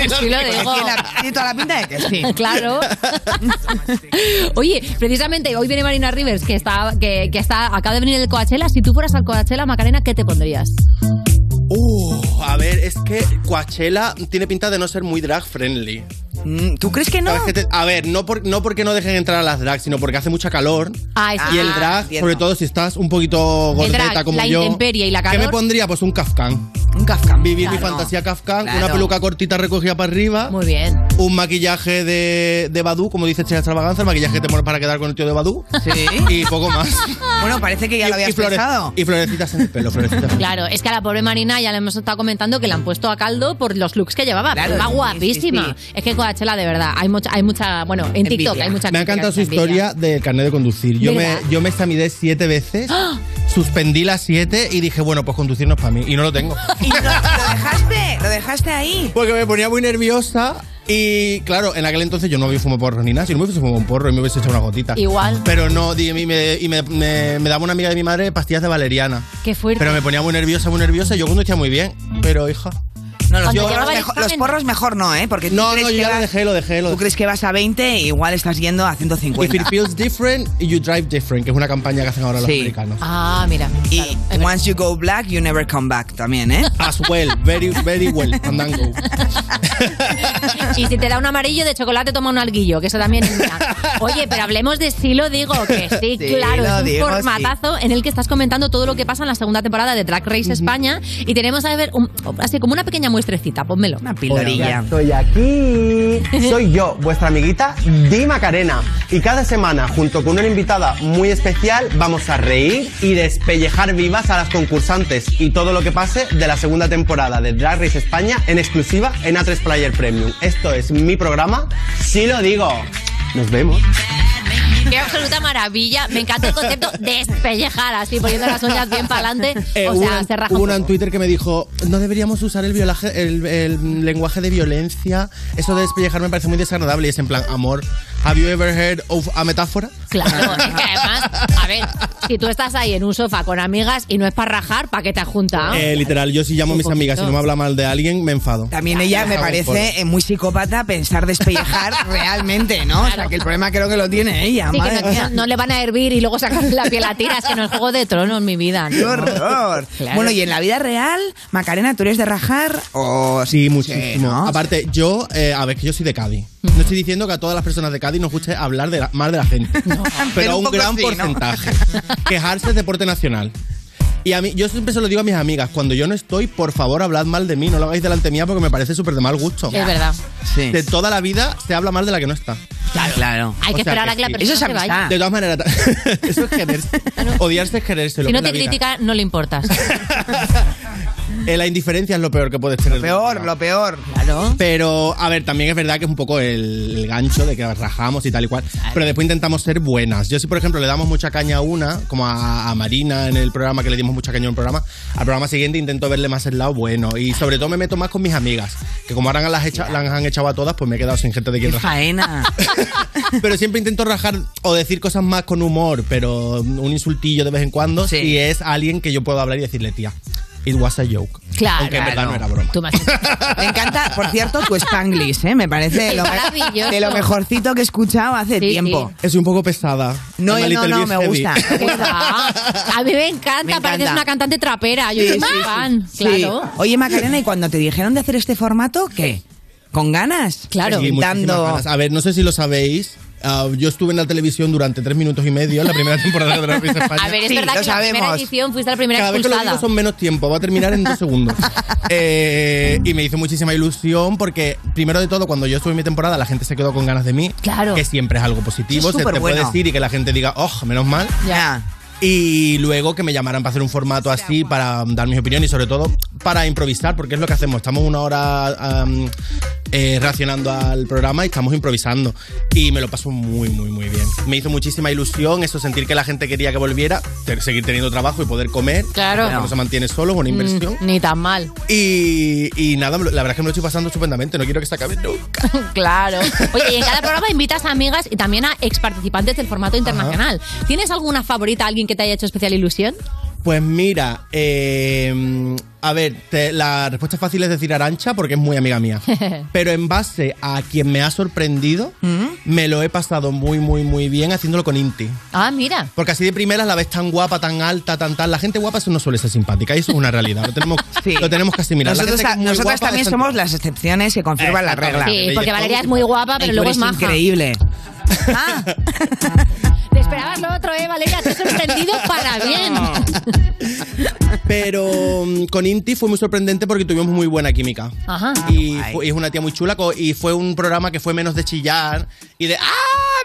Sí lo digo. Tiene la- tiene toda la pinta de que sí. Claro. Oye, precisamente hoy viene Marina Rivers, que está, que, que está, acaba de venir el Coachella. Si tú fueras al Coachella, Macarena, ¿qué te pondrías? A ver, es que Coachella tiene pinta de no ser muy drag friendly. Mm, ¿Tú crees que no? ¿Sabes qué te- a ver, no, por- no porque no dejen entrar a las drags, sino porque hace mucha calor. Ah, y el drag, Entiendo. sobre todo si estás un poquito gordeta drag, como la yo. intemperie y la ¿Qué calor. me pondría? Pues un kafkan. Un Kafka. Vivir mi fantasía Kafka, Claro. una peluca cortita recogida para arriba. Muy bien. Un maquillaje de, de Badu, como dice Chela Extravaganza, el maquillaje que te para quedar con el tío de Badu. Sí. Y poco más. Bueno, parece que ya lo habías y, flore- pensado. y florecitas en el pelo, florecitas. Claro, es que a la pobre Marina ya le hemos estado comentando que la han puesto a caldo por los looks que llevaba. Claro, pero va sí, guapísima. Es que Coachella, de verdad, hay mucha, hay mucha, bueno, en TikTok hay mucha Me ha encantado su historia del carnet de conducir. Yo me, yo me examiné siete veces, ¡Ah! suspendí las siete y dije, bueno, pues conducirnos para mí. Y no lo tengo. ¿Y lo, lo dejaste? ¿Lo dejaste ahí? Porque me ponía muy nerviosa y, claro, en aquel entonces yo no había fumado porro ni nada. Si no me hubiese fumado un porro y me hubiese echado una gotita. Igual. Pero no, y, me, y me- me- me daba una amiga de mi madre pastillas de valeriana. Qué fuerte. Pero me ponía muy nerviosa, muy nerviosa y yo conducía muy bien. Pero, hija... No, los, Yo- porros mejor, los porros mejor no, ¿eh? Porque tú No, crees no, yo que ya lo dejé, lo dejé. Lo Tú crees que vas a 20 e igual estás yendo a If 150. it feels different, you drive different, que es una campaña que hacen ahora los americanos. Ah, mira. Y once you go black, you never come back también, ¿eh? As well, very, very well, and then go. Y si te da un amarillo de chocolate, toma un alguillo, que eso también es mía. Oye, pero hablemos de estilo, digo, que sí, Sí, claro, es un digo, formatazo en el que estás comentando todo lo que pasa en la segunda temporada de Drag Race España y tenemos a ver un- así como una pequeña muestrecita, pónmelo. Una pildorilla. Estoy aquí. Soy yo, vuestra amiguita Di Macarena. Y cada semana, junto con una invitada muy especial, vamos a reír y despellejar vivas a las concursantes y todo lo que pase de la segunda temporada de Drag Race España en exclusiva en A3 Player Premium. Esto es mi programa, sí lo digo. Nos vemos. Qué absoluta maravilla. Me encanta el concepto de despellejar así, poniendo las uñas bien para adelante. Eh, o sea, una- se raja hubo un una en. Twitter que me dijo, no deberíamos usar el, violaje- el, el lenguaje de violencia. Eso de despellejar me parece muy desagradable. Y es en plan, amor, ¿have you ever heard of a metáfora? Claro, es que además, a ver, si tú estás ahí en un sofá con amigas y no es para rajar, ¿para qué te has juntado? Eh, literal, yo si llamo a mis amigas y no me habla mal de alguien, me enfado. También ella me parece muy psicópata pensar despellejar realmente, ¿no? O sea, que el problema creo que lo tiene ella. Sí, que madre no, mía. no- no le van a hervir y luego sacar la piel a tiras, que no es juego de tronos, mi vida. ¿no? ¡Qué horror! Claro. Bueno, y en la vida real, Macarena, ¿tú eres de rajar o...? Sí, muchísimo. ¿no? Aparte, yo, eh, a ver, que yo soy de Cádiz. No estoy diciendo que a todas las personas de Cádiz nos guste hablar de la- mal de la gente. pero, Pero a un gran porcentaje. Quejarse es deporte nacional. Y a mí, yo siempre se lo digo a mis amigas, cuando yo no estoy, por favor, hablad mal de mí, no lo hagáis delante mía porque me parece súper de mal gusto. Es verdad. De toda la vida se habla mal de la que no está. Claro, claro. Hay que esperar a que la persona se vaya. De todas maneras, eso es quererse. Odiarse es quererse. lo Si que no es te critica, no le importas. Eh, la indiferencia es lo peor que puedes tener. Lo peor, lo peor. Claro. Pero, a ver, también es verdad que es un poco el, el gancho de que rajamos y tal y cual. Pero después intentamos ser buenas. Yo, si por ejemplo le damos mucha caña a una, como a, a Marina en el programa, que le dimos mucha caña en un programa, al programa siguiente intento verle más el lado bueno. Y sobre todo me meto más con mis amigas. Que como ahora las, hecha- las han echado a todas, pues me he quedado sin gente de quien ¡Qué rajar. faena! Pero siempre intento rajar o decir cosas más con humor, pero un insultillo de vez en cuando, si es alguien que yo puedo hablar y decirle, tía, it was a joke. Claro. Aunque en verdad no era broma. Tú me has- Me encanta, por cierto, tu Spanglish, ¿eh? Me parece Es lo, maravilloso. de lo mejorcito que he escuchado hace Sí, tiempo. Es un poco pesada. No, I'm a no, little no, bit me heavy. gusta. me gusta. A mí me encanta, Me encanta. pareces una cantante trapera. Yo Sí, soy sí, muy sí. fan, Sí. claro. Oye, Macarena, ¿y cuando te dijeron de hacer este formato, qué? ¿Con ganas? Claro. Sí, muchísimas Dando... ganas. A ver, no sé si lo sabéis. Ah, yo estuve en la televisión durante tres minutos y medio en la primera temporada de Drag Race España. A ver, es Sí, verdad que la primera sabemos. edición fuiste la primera Cada vez que lo expulsada. digo son menos tiempo, va a terminar en dos segundos. Eh, y me hizo muchísima ilusión porque, primero de todo, cuando yo estuve en mi temporada, la gente se quedó con ganas de mí. Claro. Que siempre es algo positivo, es se te puede decir y que la gente diga, oh, menos mal. Ya. Y luego que me llamaran para hacer un formato así, para dar mis opiniones y sobre todo para improvisar, porque es lo que hacemos. Estamos una hora eh, reaccionando al programa y estamos improvisando. Y me lo paso muy, muy, muy bien. Me hizo muchísima ilusión eso, sentir que la gente quería que volviera, te- seguir teniendo trabajo y poder comer. Claro. porque No se mantiene solo, es una inversión. Mm, ni tan mal. Y, y nada, la verdad es que me lo estoy pasando estupendamente. No quiero que se acabe nunca. claro. Oye, y en cada programa invitas a amigas y también a ex participantes del formato internacional. ¿Tienes alguna favorita, alguien que te haya hecho especial ilusión? Pues mira, eh, a ver, te- la respuesta fácil es decir Arancha porque es muy amiga mía. Pero en base a quien me ha sorprendido, me lo he pasado muy, muy, muy bien haciéndolo con Inti. ah, mira. Porque así de primeras la ves tan guapa, tan alta, tan tal. La gente guapa eso no suele ser simpática y eso es una realidad. Lo tenemos, lo tenemos que asimilar. La Nosotros, gente nosotras también es somos las excepciones que confirman la regla. Sí, porque Valeria es muy guapa, pero luego es maja. increíble. Te esperabas lo otro, ¿eh, Valeria? Te he sorprendido para bien. Pero mm, con Inti fue muy sorprendente porque tuvimos muy buena química. Ajá. Y, fue- y es una tía muy chula co- y fue un programa que fue menos de chillar y de ¡Ah!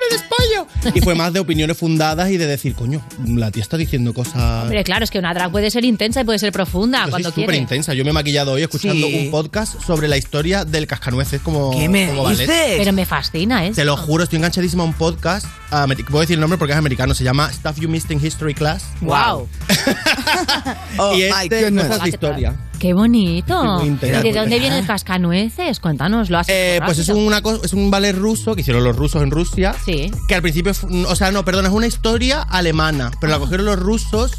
¡Me despollo! Y fue más de opiniones fundadas y de decir, coño, la tía está diciendo cosas. Hombre, claro, es que una drag puede ser intensa y puede ser profunda Yo cuando soy súper quiere. intensa. Yo me he maquillado hoy escuchando Sí. un podcast sobre la historia del cascanueces como, como ballet. Pero me fascina, ¿eh? Te lo juro, estoy enganchadísima a un podcast. Puedo decir el nombre porque es americano. Se llama Stuff You Missed in History Class. Wow. y este cosas de historia. Qué bonito. ¿Y de dónde viene el cascanueces? Cuéntanos, lo has Eh, pues es una cosa, es un ballet ruso que hicieron los rusos en Rusia. Sí. Que al principio, o sea, no, perdón, es una historia alemana, pero la cogieron los rusos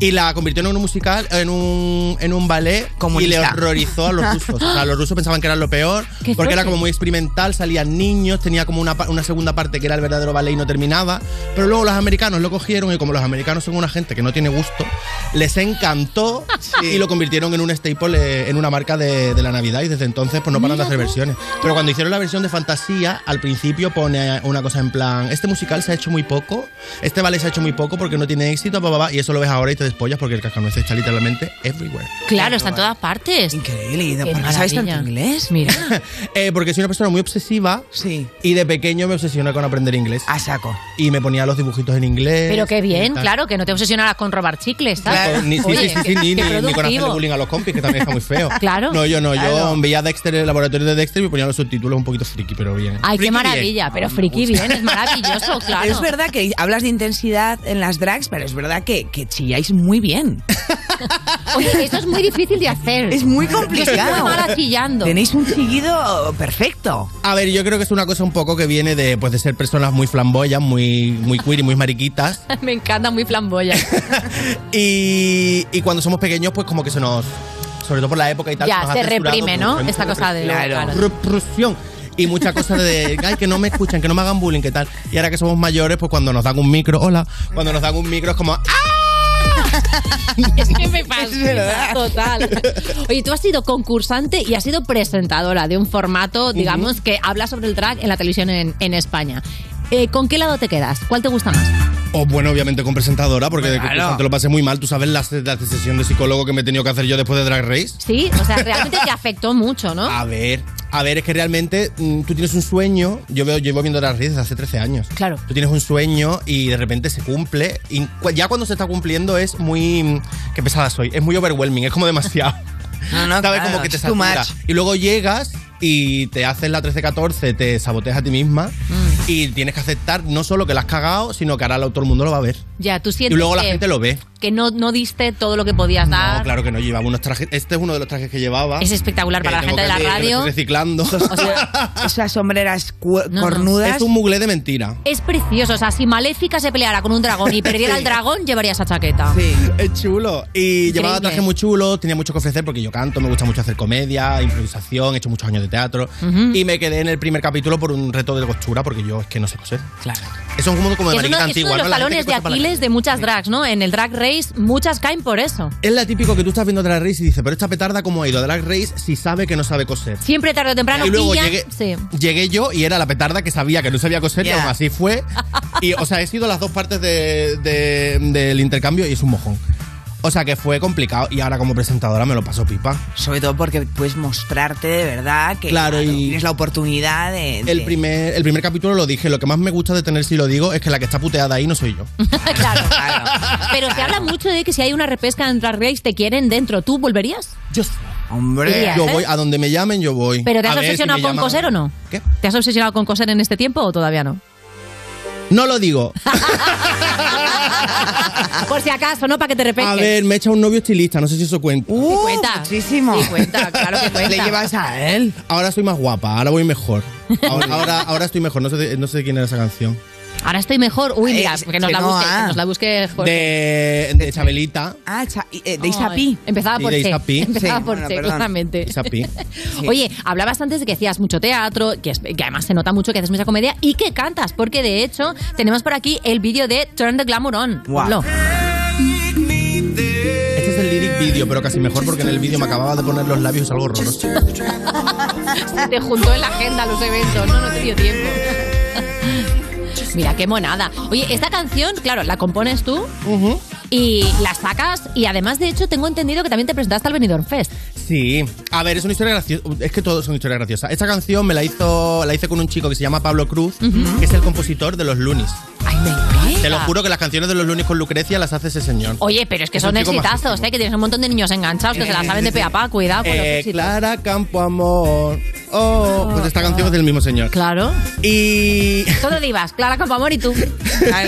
y la convirtieron en un musical, en un, en un ballet y Comunista. le horrorizó a los rusos. O sea, los rusos pensaban que era lo peor Qué porque era como muy experimental, salían niños, tenía como una, una segunda parte que era el verdadero ballet y no terminaba. Pero luego los americanos lo cogieron y como los americanos son una gente que no tiene gusto, les encantó y lo convirtieron en un staple, eh, en una marca de, de la Navidad y desde entonces pues no paran de hacer versiones. Pero cuando hicieron la versión de fantasía, al principio pone una cosa en plan, este musical se ha hecho muy poco, este ballet se ha hecho muy poco porque no tiene éxito, pa, pa, pa", y eso lo ves ahora y te despollas porque el cascanueces está literalmente everywhere. Claro, está en todas partes. Increíble. Qué ¿Por qué sabes tanto inglés? Mira. Eh, porque soy una persona muy obsesiva y de pequeño me obsesioné con aprender inglés. A saco. Y me ponía los dibujitos en inglés. Pero qué bien, y claro, que no te obsesionaras con robar chicles, ¿sabes? Ni, sí, Oye, sí, sí, sí, ni, ni- ni con hacerle bullying a los compis, que también está muy feo. Claro. No, yo no, yo Claro. veía Dexter, el laboratorio de Dexter y me ponía los subtítulos un poquito friki, pero bien. Ay, qué bien. maravilla, pero friki bien, es maravilloso, claro. Es verdad que hablas de intensidad en las drags, pero es verdad que, que chilláis muy bien. Oye, eso es muy difícil de hacer. Es muy Yo complicado. mala chillando. Tenéis un chillido perfecto. A ver, yo creo que es una cosa un poco que viene de, pues, de ser personas muy flamboyas, muy, muy queer y muy mariquitas. Me encanta, muy flamboya. Y, y cuando somos pequeños, pues como que se nos. Sobre todo por la época y tal. Ya, se reprime, ¿no? Esta cosa de- claro. Represión. Y muchas cosas de, ay, que no me escuchan, que no me hagan bullying, que tal. Y ahora que somos mayores, pues cuando nos dan un micro, hola, cuando nos dan un micro es como, ¡ah! Es que me fascina, total. Oye, tú has sido concursante y has sido presentadora de un formato, digamos, que habla sobre el drag en la televisión en, en España. Eh, ¿Con qué lado te quedas? ¿Cuál te gusta más? O bueno, obviamente con presentadora, porque de concursante lo pasé muy mal. ¿Tú sabes la, la sesión de psicólogo que me he tenido que hacer yo después de Drag Race? Sí, o sea, realmente te afectó mucho, ¿no? A ver, a ver, es que realmente mm, tú tienes un sueño. Yo veo, llevo viendo Drag Race desde hace 13 años. Claro. Tú tienes un sueño y de repente se cumple. Y cu- ya cuando se está cumpliendo es muy. mm, Qué pesada soy. Es muy overwhelming, es como demasiado. No, no, ¿Sabes? claro, como que te satura. Y luego llegas y te haces la 13-14, te saboteas a ti misma Mm. Y tienes que aceptar no solo que la has cagado, sino que ahora lo- todo el mundo lo va a ver. Ya, tú Y sientes luego la que, gente lo ve. Que no, no diste todo lo que podías dar. No, claro que no, llevaba unos trajes. Este es uno de los trajes que llevaba. Es espectacular para la gente de la radio. reciclando. Esas sombreras no. cornudas. Es un muglé de mentira. Es precioso, o sea, si Maléfica se peleara con un dragón y perdiera Sí. el dragón, llevaría esa chaqueta. Es chulo. Y llevaba Increíble. trajes muy chulos, tenía mucho que ofrecer porque yo canto, me gusta mucho hacer comedia, improvisación, he hecho muchos años de teatro. Y me quedé en el primer capítulo por un reto de costura porque yo es que no sé coser. Claro. Es como, como de es uno, mariquita es uno antigua, de los ¿no? Talones de Aquiles de muchas drags, ¿no? En el Drag Race, muchas caen por eso. Es la típico que tú estás viendo Drag Race y dices, pero esta petarda cómo ha ido Drag Race si sabe que no sabe coser. Siempre tarde o temprano Y luego pillan- llegué, Sí. llegué yo y era la petarda que sabía que no sabía coser y Ya. aún así fue. Y, o sea, he sido las dos partes de- de- del intercambio y es un mojón. O sea que fue complicado y ahora como presentadora me lo paso pipa. Sobre todo porque puedes mostrarte de verdad que Claro, y- tienes la oportunidad de... El de- primer, el primer capítulo lo dije, lo que más me gusta de tener si lo digo es que la que está puteada ahí no soy yo. claro. Pero se habla mucho de que si hay una repesca en Drag Race te quieren dentro. ¿Tú volverías? Yo Hombre, Irías, Yo ¿eh? voy, a donde me llamen yo voy. ¿Pero te has A ver si obsesionado con coser o no? ¿Qué? ¿Te has obsesionado con coser en este tiempo o todavía no? No lo digo. Por si acaso, ¿no? Para que te repesques. A ver, me echa un novio estilista, no sé si eso cuenta. Sí cuenta. muchísimo. Sí cuenta, claro que cuenta. Le llevas a él. Ahora soy más guapa, ahora voy mejor. Ahora, ahora, ahora estoy mejor, no sé, de- no sé de quién era esa canción. Ahora estoy mejor. Uy, mira, Eh, que nos, la busque, que nos la busque Jorge. De, de Chabelita. Ah, cha- eh, de Isapi. Empezaba Sí, por de C. Isapi. Empezaba Sí, por bueno, C, claramente. Isapi. Oye, hablabas antes de que hacías mucho teatro, que, es- que además se nota mucho que haces mucha comedia y que cantas, porque de hecho tenemos por aquí el vídeo de Turn the Glamour On. Guau. Ponlo. Este es el lyric video, pero casi mejor porque en el vídeo me acababa de poner los labios algo horroroso. Se te juntó en la agenda los eventos, no, no te dio tiempo. Mira, qué monada. Oye, esta canción, claro, la compones tú y las sacas y además, de hecho, tengo entendido que también te presentaste al Benidorm Fest. Sí, a ver, es una historia graciosa. Es que todos son historias graciosas. Esta canción me la hizo, la hice con un chico que se llama Pablo Cruz, que es el compositor de los Lunis. Ay, me encanta. Te lo juro que las canciones de los Lunis con Lucrecia las hace ese señor. Oye, pero es que Es son exitazos, ¿eh? Que tienes un montón de niños enganchados que se la saben de pe a pa. Cuidado con los Eh, éxitos. Clara Campo Amor. Oh, pues esta canción es del mismo señor. Claro. Y. Todo divas, Clara Campoamor y tú.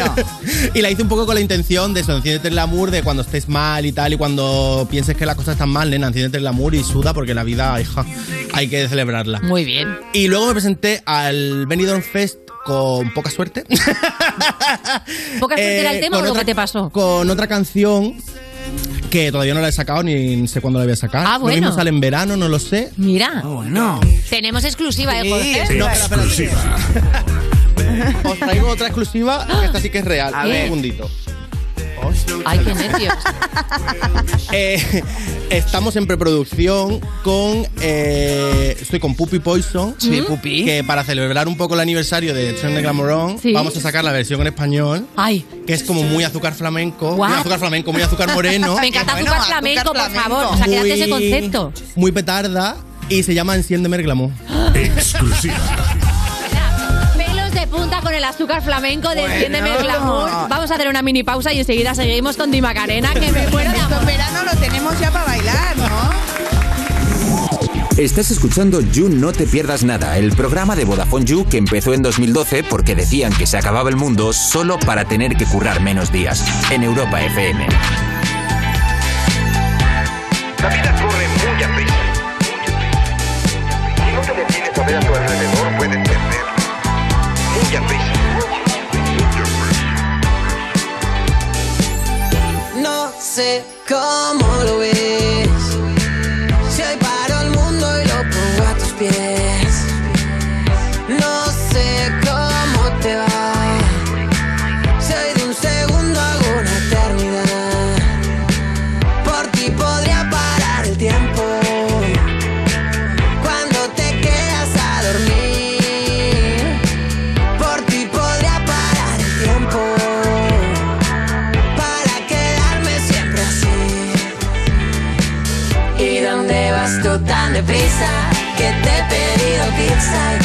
y la hice un poco con la intención de eso, enciéndete el glamour de cuando estés mal y tal, y cuando pienses que las cosas están mal, nena, enciéndete el glamour y suda porque la vida, hija, hay que celebrarla. Muy bien. Y luego me presenté al Benidorm Fest con poca suerte. ¿Poca suerte era el Eh, tema o lo otra- que te pasó? Con otra canción que todavía no la he sacado ni sé cuándo la voy a sacar. Ah, Lo mismo bueno. sale en verano, no lo sé. Mira. bueno. Tenemos exclusiva, ¿eh, Jorge? No, espera. Os traigo otra exclusiva, que esta sí que es real. A Un ver. segundito. Ay, qué nervios. Eh, estamos en preproducción con. eh, estoy con Puppy Poison. Sí, Pupi. Que para celebrar un poco el aniversario de Turn the Glamourón, Sí. vamos a sacar la versión en español. Ay. Que es como muy azúcar flamenco. What? Muy azúcar flamenco, muy azúcar moreno. Me encanta azúcar flamenco, por favor. O sea, quédate ese concepto. Muy petarda. Y se llama Enciéndeme el glamour. Exclusiva. Punta con el azúcar flamenco de Enciéndeme el glamour. Vamos a hacer una mini pausa y enseguida seguimos con Di Macarena, que me muero de verano lo tenemos ya para bailar, ¿no? Estás escuchando You No Te Pierdas Nada, el programa de Vodafone You que empezó en 2012 porque decían que se acababa el mundo solo para tener que currar menos días. En Europa FM. La vida corre muy a prisa. Si no te detienes a ver a tu alrededor, sé cómo lo ves. outside.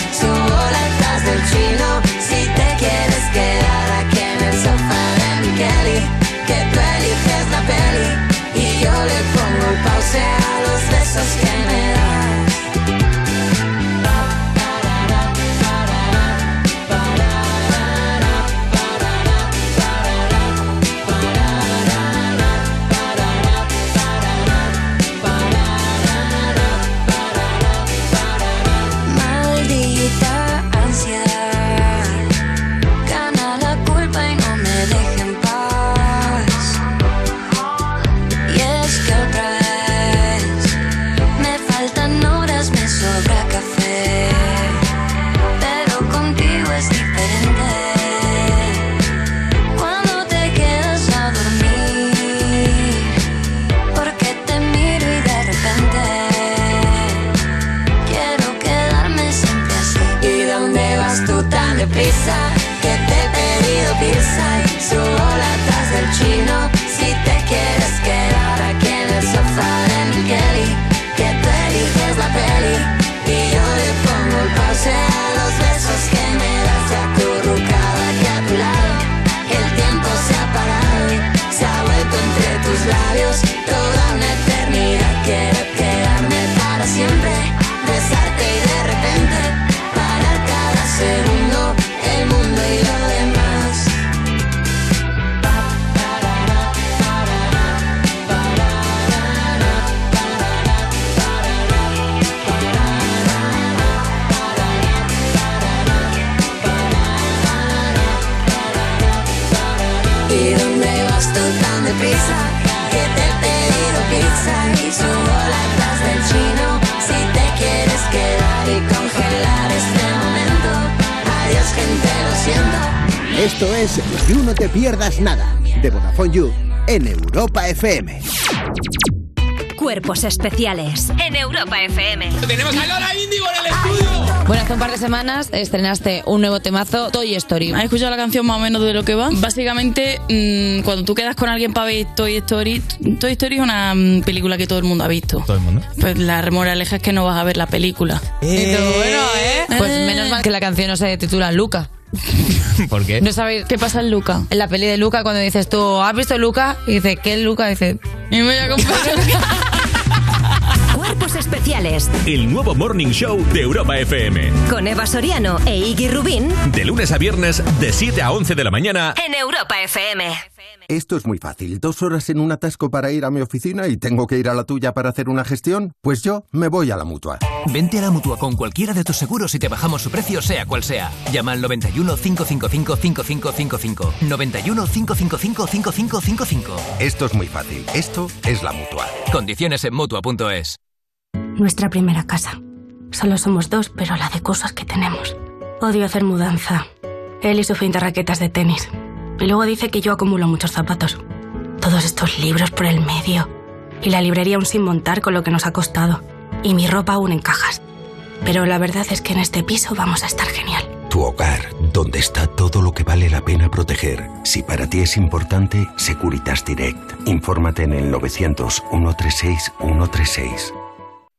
Esto es You No Te Pierdas Nada, de Vodafone You, en Europa FM. Cuerpos especiales en Europa FM. Tenemos a Lola Índigo en el estudio. Bueno, hace un par de semanas estrenaste un nuevo temazo, Toy Story. ¿Has escuchado la canción más o menos de lo que va? Básicamente, mm, cuando tú quedas con alguien para ver Toy Story, Toy Story es una mm, película que todo el mundo ha visto. Todo el mundo. Pues la moraleja es que no vas a ver la película. Pues menos mal que la canción no se titula Luca. ¿Por qué? ¿No sabéis qué pasa en Luca? En la peli de Luca, cuando dices tú, ¿has visto Luca? Y dice, ¿qué es Luca? Y dice, y me voy a comprar Cuerpos especiales El nuevo Morning Show de Europa FM. con Eva Soriano e Iggy Rubín De lunes a viernes, de 7 a 11 de la mañana. en Europa FM. Esto es muy fácil. Dos horas en un atasco para ir a mi oficina y tengo que ir a la tuya para hacer una gestión. Pues yo me voy a la mutua. Vente a la mutua con cualquiera de tus seguros y te bajamos su precio, sea cual sea. Llama al 91 555 5555. 91 555 5555. Esto es muy fácil. Esto es la mutua. Condiciones en mutua.es. Nuestra primera casa. Solo somos dos, pero la de cosas que tenemos. Odio hacer mudanza. Él y su fin de raquetas de tenis. Y luego dice que yo acumulo muchos zapatos. Todos estos libros por el medio. Y la librería aún sin montar con lo que nos ha costado. Y mi ropa aún en cajas. Pero la verdad es que en este piso vamos a estar genial. Tu hogar, donde está todo lo que vale la pena proteger. Si para ti es importante, Securitas Direct. Infórmate en el 900-136-136.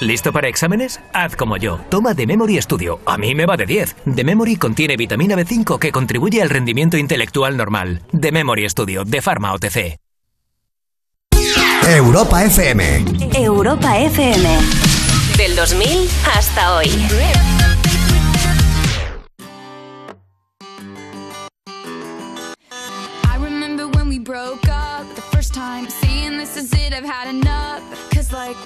¿Listo para exámenes? Haz como yo. Toma The Memory Studio. A mí me va de 10. The Memory contiene vitamina B5 que contribuye al rendimiento intelectual normal. The Memory Studio de Pharma OTC. Europa FM. Europa FM. Del 2000 hasta hoy. I remember when we broke up the first time, saying this is it, I've had enough.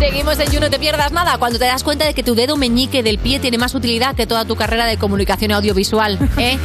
Seguimos en You No Te Pierdas Nada cuando te das cuenta de que tu dedo meñique del pie tiene más utilidad que toda tu carrera de comunicación audiovisual. ¿eh?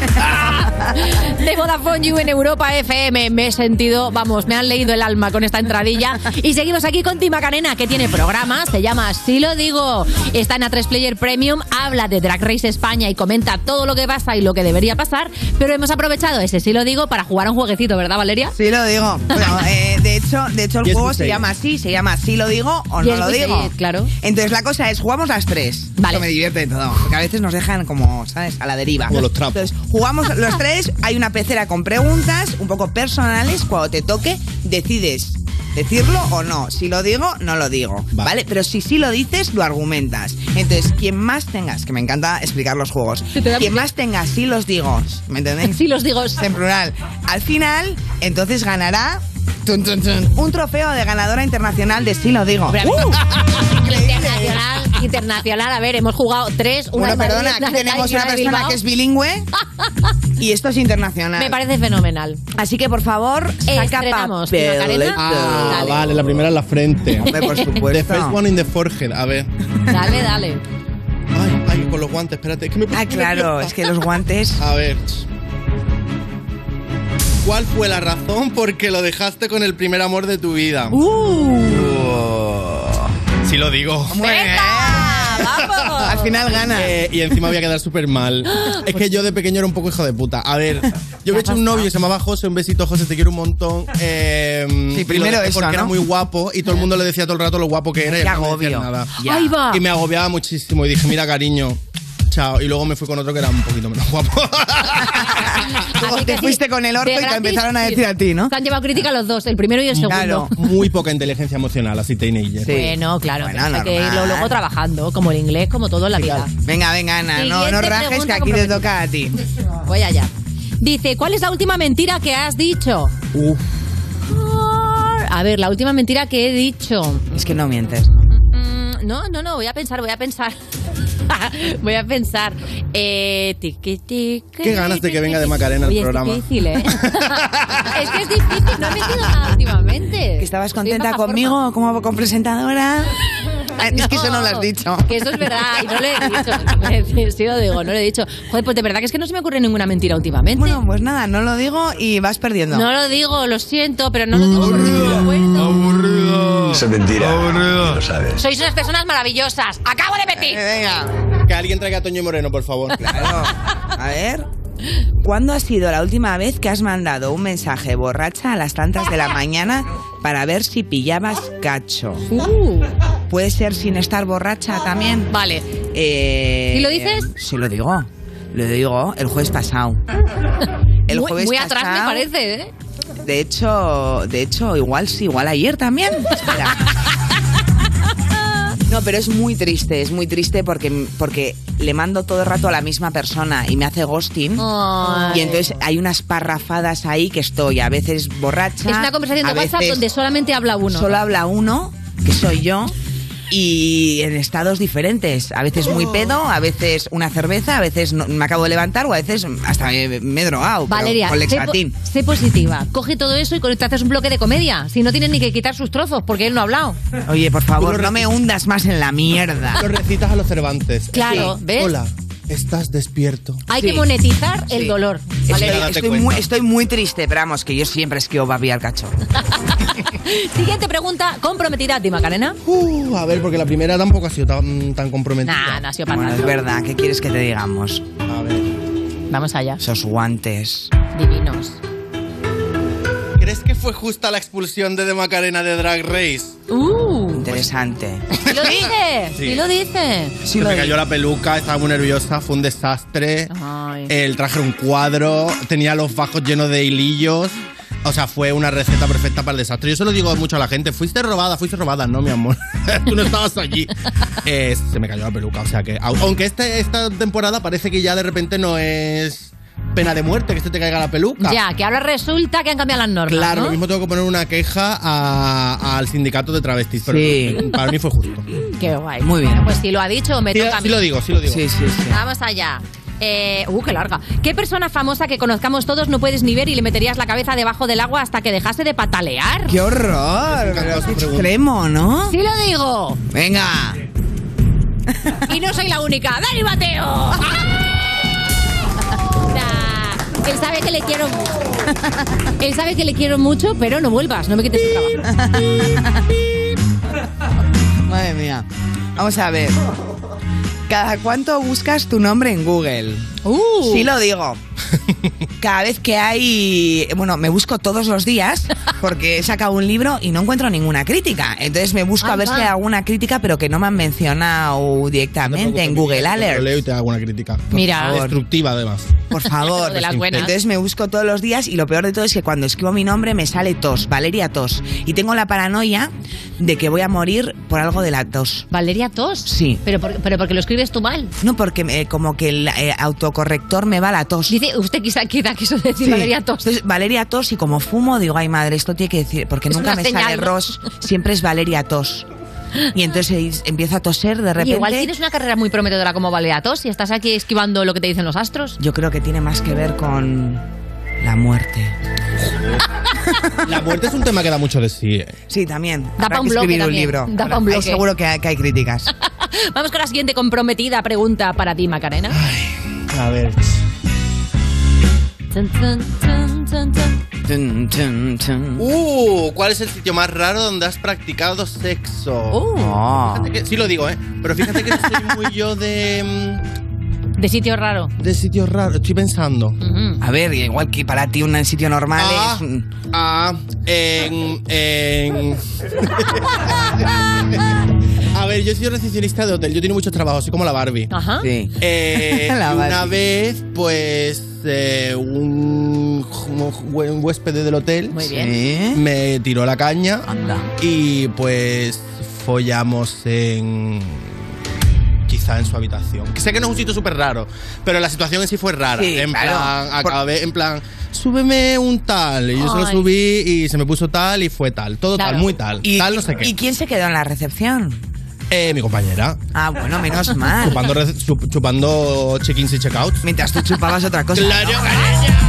de Vodafone You en Europa FM. Me he sentido, vamos, me han leído el alma con esta entradilla. Y seguimos aquí con Tima Macarena, que tiene programa, se llama Si lo digo. Está en A3 Player Premium, habla de Drag Race España y comenta todo lo que pasa y lo que debería pasar. Pero hemos aprovechado ese Si lo digo para jugar a un jueguecito, ¿verdad, Valeria? Sí lo digo. Bueno, eh, de hecho, de hecho el juego we se llama así, se llama Sí lo digo o no Yes, lo digo. it, claro. Entonces la cosa es, jugamos las tres. Vale. Esto me divierte todo, porque a veces nos dejan como, ¿sabes? A la deriva. Como los trapos. Entonces, jugamos los tres, hay una pecera con preguntas un poco personales, cuando te toque decides decirlo o no. Si lo digo, no lo digo. ¿Vale? Pero si sí lo dices, lo argumentas. Entonces, quien más tengas, que me encanta explicar los juegos, quien más tenga sí los digo, ¿me entendéis? Sí los digo. En plural. Al final, entonces ganará tun, tun, tun, un trofeo de ganadora internacional de sí lo digo. ¡Uh! Internacional, internacional. A ver, hemos jugado tres. Una Bueno, perdona, aquí tenemos una persona que es bilingüe y esto es internacional. Me parece fenomenal. Así que, por favor, saca papeleta. Ah, Dale. vale, la primera en la frente. Hombre, por supuesto. The first one in the forehead. A ver. Dale, dale. Ay, ay, con los guantes, espérate. Es que me puse Ah, claro, es que los guantes. A ver. ¿Cuál fue la razón por que lo dejaste con el primer amor de tu vida? Sí lo digo. Al final gana. Eh, y encima voy a quedar súper mal. Es que yo de pequeño era un poco hijo de puta. A ver, yo me he hecho un novio se llamaba José, un besito José, te quiero un montón. Eh, lo primero eso, porque era ¿no? muy guapo y todo el mundo le decía todo el rato lo guapo que era. y él no agobio. nada. Ahí va. Y me agobiaba muchísimo y dije, mira cariño, chao. Y luego me fui con otro que era un poquito menos guapo. te fuiste con el orto de y te empezaron a sí. decir a ti, ¿no? Se han llevado crítica los dos, el primero y el segundo. Muy poca inteligencia emocional, así teenager. Bueno, claro, Bueno, hay que irlo luego trabajando, como el inglés, como todo en la vida. Venga, venga, Ana, no, no rajes que aquí te toca a ti. Voy allá. Dice, ¿cuál es la última mentira que has dicho? Uf. A ver, la última mentira que he dicho. Es que no mientes. Mm, No, no, no, voy a pensar, voy a pensar. voy a pensar. Eh, tiqui, tiqui, Qué ganas de que venga de Macarena Oye, el programa. Es difícil, ¿eh? es que es difícil, no he metido nada últimamente. ¿Que estabas Estoy en contenta baja conmigo como con presentadora? Es que eso no lo has dicho. Que eso es verdad, y no lo he dicho. Sí lo digo, no lo he dicho. Joder, pues de verdad que es que no se me ocurre ninguna mentira últimamente. Bueno, pues nada, no lo digo y vas perdiendo. No lo digo, lo siento, pero no lo digo porque no me acuerdo. Eso es mentira. Aburrido. Lo sabes. Sois unas personas maravillosas. Acabo de mentir. venga. Que alguien traiga a Toño Moreno, por favor. Claro. A ver. ¿Cuándo ha sido la última vez que has mandado un mensaje borracha a las tantas de la mañana para ver si pillabas cacho? Puede ser sin estar borracha también. Vale. Eh, ¿Sí lo dices? Sí lo digo. Lo digo el jueves pasado. El muy jueves muy atrás me pasado- parece, ¿eh? De hecho, de hecho, igual sí, igual ayer también. Espera. No, pero es muy triste, es muy triste porque, porque le mando todo el rato a la misma persona y me hace ghosting. Ay. Y entonces hay unas parrafadas ahí que estoy a veces borracha. Es una conversación de WhatsApp donde solamente habla uno. Solo habla uno, que soy yo. Y en estados diferentes. A veces muy pedo, a veces una cerveza, a veces no- me acabo de levantar o a veces hasta me, me he drogado. pero Valeria, con sé, po- Lexatin. sé positiva. Coge todo eso y con- te haces un bloque de comedia. Si no tienes ni que quitar sus trozos, porque él no ha hablado. Oye, por favor, no me hundas más en la mierda. Lo recitas a los Cervantes. Claro, ¿ves? Hola, estás despierto. Hay Sí. que monetizar el dolor. Estoy, muy, estoy muy triste, pero vamos, que yo siempre esquivo papi al cacho. Siguiente pregunta comprometida a ti, Macarena. Uh, a ver, porque la primera tampoco ha sido tan, tan comprometida. Nah, no ha sido para Bueno, es tanto. verdad, ¿qué quieres que te digamos? A ver. Vamos allá. Esos guantes. Divinos. ¿Crees que fue justa la expulsión de De Macarena de Drag Race? Uh, Interesante. ¿sí lo dice? Sí. ¿Sí lo dice? Sí Se lo me cayó la peluca, estaba muy nerviosa, fue un desastre. Ay. El traje era un cuadro, tenía los bajos llenos de hilillos. O sea, fue una receta perfecta para el desastre. Yo se lo digo mucho a la gente. Fuiste robada, fuiste robada. No, mi amor. Tú no estabas allí. Eh, se me cayó la peluca. O sea que, au- aunque este, esta temporada parece que ya de repente no es pena de muerte que se te caiga la peluca. Ya, que ahora resulta que han cambiado las normas. Claro, ¿no? lo mismo tengo que poner una queja a- al sindicato de travestis. Pero Sí. para mí fue justo. Qué guay. Muy bien. Bueno, pues si lo ha dicho, me Sí, toca a sí mí. lo digo, sí lo digo. Sí, sí, sí. Vamos allá. Eh, uh, qué larga. ¿Qué persona famosa que conozcamos todos no puedes ni ver y le meterías la cabeza debajo del agua hasta que dejase de patalear? ¡Qué horror! Pero qué extremo, ¿no? Sí lo digo. Venga. Y no soy la única. ¡Dani Mateo! Nah, él sabe que le quiero mucho. Él sabe que le quiero mucho, pero no vuelvas, no me quites el trabajo. Madre mía. Vamos a ver. ¿Cada cuánto buscas tu nombre en Google? Uh. Sí lo digo. Cada vez que hay... Bueno, me busco todos los días porque he sacado un libro y no encuentro ninguna crítica. Entonces me busco a ver si hay alguna crítica, pero que no me han mencionado directamente en Google Lo Alert. leo y te hago una crítica. Mira. Destructiva, además. Por favor. De las buenas. Entonces me busco todos los días y lo peor de todo es que cuando escribo mi nombre me sale tos, Valeria Tos. Y tengo la paranoia de que voy a morir por algo de la tos. ¿Valeria Tos? Sí. ¿Pero, por- pero porque lo escribes tú mal. No, porque me- como que el eh, autocorrector me va la tos. Dice, usted quizá, quizá quiso decir Sí. Valeria Tos. Entonces, Valeria Tos y como fumo, digo, ay madre, esto tiene que decir, porque Es nunca me señal, sale ¿no? Ros, siempre es Valeria Tos. Y entonces empiezo a toser de Y repente. igual tienes una carrera muy prometedora como Valeria Tos y estás aquí esquivando lo que te dicen los astros. Yo creo que tiene más que ver con la muerte. La muerte es un tema que da mucho de sí. eh. Sí, también. Da Habrá pa' un que bloque escribir un libro. Da pa' un bloque. seguro que hay, que hay críticas. Vamos con la siguiente comprometida pregunta para ti, Macarena. A ver. Uh, ¿cuál es el sitio más raro donde has practicado sexo? Fíjate que- sí lo digo, ¿eh? Pero fíjate que soy muy yo de... De sitio raro. De sitios raros, estoy pensando. A ver, igual que para ti un sitio normal Ah, es... ah, en... en... A ver, yo sido recepcionista de hotel, yo he tenido muchos trabajos, soy como la Barbie. Ajá. Sí. Eh, La una vez, pues, eh, un, un huésped del hotel Muy bien. me tiró la caña y pues follamos en en su habitación. Que sé que no es un sitio súper raro, pero la situación en sí fue rara. Sí, en claro. plan, acabé en plan, súbeme un tal. Y yo se lo Ay. subí y se me puso tal y fue tal. Todo tal, muy tal. ¿Y, tal no sé qué. ¿Y quién se quedó en la recepción? Eh, mi compañera. Ah, bueno, menos mal. Chupando, chupando check-ins y check-outs. Mientras tú chupabas otra cosa. Claro, ¿no?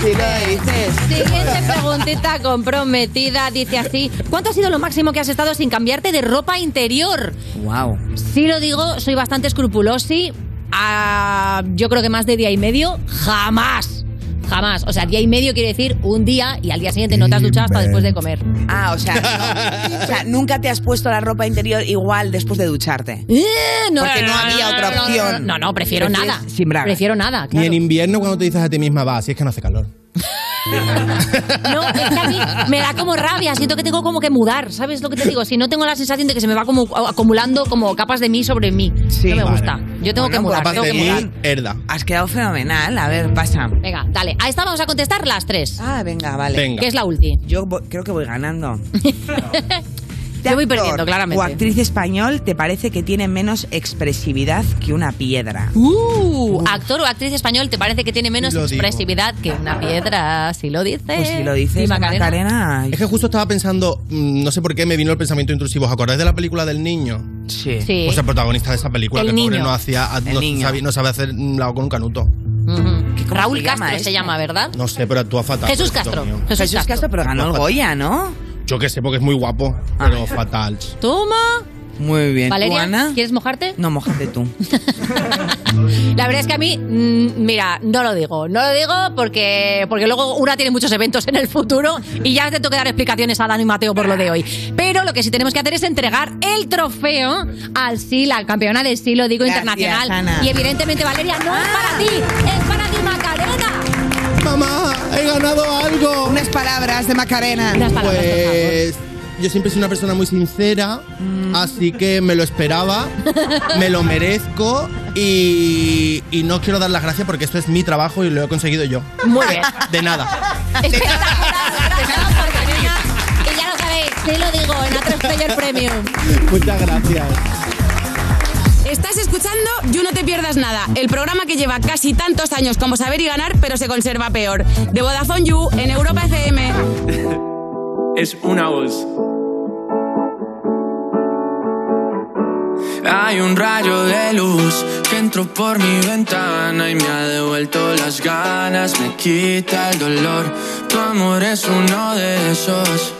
Sí lo dices. Siguiente preguntita comprometida. Dice así: ¿Cuánto ha sido lo máximo que has estado sin cambiarte de ropa interior? Wow. Si lo digo, soy bastante escrupulosi. Ah, yo creo que más de día y medio, jamás. Jamás. O sea, día y medio quiere decir un día y al día siguiente no te has duchado hasta después de comer. Ah, o sea, no. o sea, nunca te has puesto la ropa interior igual después de ducharte. Eh, no, Porque no, no, había otra no, no, opción. No, no, prefiero nada. Sin bragas. Prefiero nada, Ni claro. en invierno cuando te dices a ti misma, va, si es que no hace calor. No, es que a mí me da como rabia, siento que tengo como que mudar, ¿sabes lo que te digo? Si no tengo la sensación de que se me va como acumulando como capas de mí sobre mí. no me Vale. gusta. Yo tengo que Bueno, mudar, tengo de que mudar. mí, herda. Has quedado fenomenal. A ver, pasa. Venga, dale. A esta vamos a contestar las tres. Ah, venga, vale. Venga. Que es la ulti. Yo creo que voy ganando. Yo voy actor perdiendo, claramente. O actriz español te parece que tiene menos expresividad que una piedra. Uh, actor o actriz español te parece que tiene menos Lo digo. expresividad que una piedra, si lo dices. Pues si lo dices, ¿Y Macarena? Macarena. Es que justo estaba pensando, mm, no sé por qué me vino el pensamiento intrusivo. ¿Os acordáis de la película del niño? Sí. Sí. Pues el protagonista de esa película, El que el pobre niño. no hacía, no niño. sabe, no sabe hacer un lado con un canuto. Ujú. ¿Cómo Raúl se Castro este? se llama, ¿verdad? No sé, pero actúa fatal. Jesús Castro. Jesús, Jesús Castro, pero ganó el Goya, ¿no? Yo qué sé, porque es muy guapo, pero fatal. Toma. Muy bien. ¿Tú, Valeria, Ana? ¿quieres mojarte? No, mojate tú. La verdad es que a mí, mm, mira, no lo digo. No lo digo porque, porque luego una tiene muchos eventos en el futuro y ya te tengo que dar explicaciones a Dani y Mateo por lo de hoy. Pero lo que sí tenemos que hacer es entregar el trofeo al sí, la campeona del sí, lo digo Gracias, internacional. Ana. Y evidentemente, Valeria, no es para ti, es para ti, Macarena. ¡Mamá! ¡He ganado algo! Unas palabras de Macarena. Unas palabras. Pues yo siempre soy una persona muy sincera, Mm. así que me lo esperaba, me lo merezco y, y no quiero dar las gracias porque esto es mi trabajo y lo he conseguido yo. Muy bien. De nada. Espectacular, gracias, Macarena. Y ya lo sabéis, sí lo digo, en A3 Player Premium. Muchas gracias. Estás escuchando You No Te Pierdas Nada, el programa que lleva casi tantos años como saber y ganar, pero se conserva peor. De Vodafone You en Europa FM. Es una voz. Hay un rayo de luz que entró por mi ventana y me ha devuelto las ganas, me quita el dolor. Tu amor es uno de esos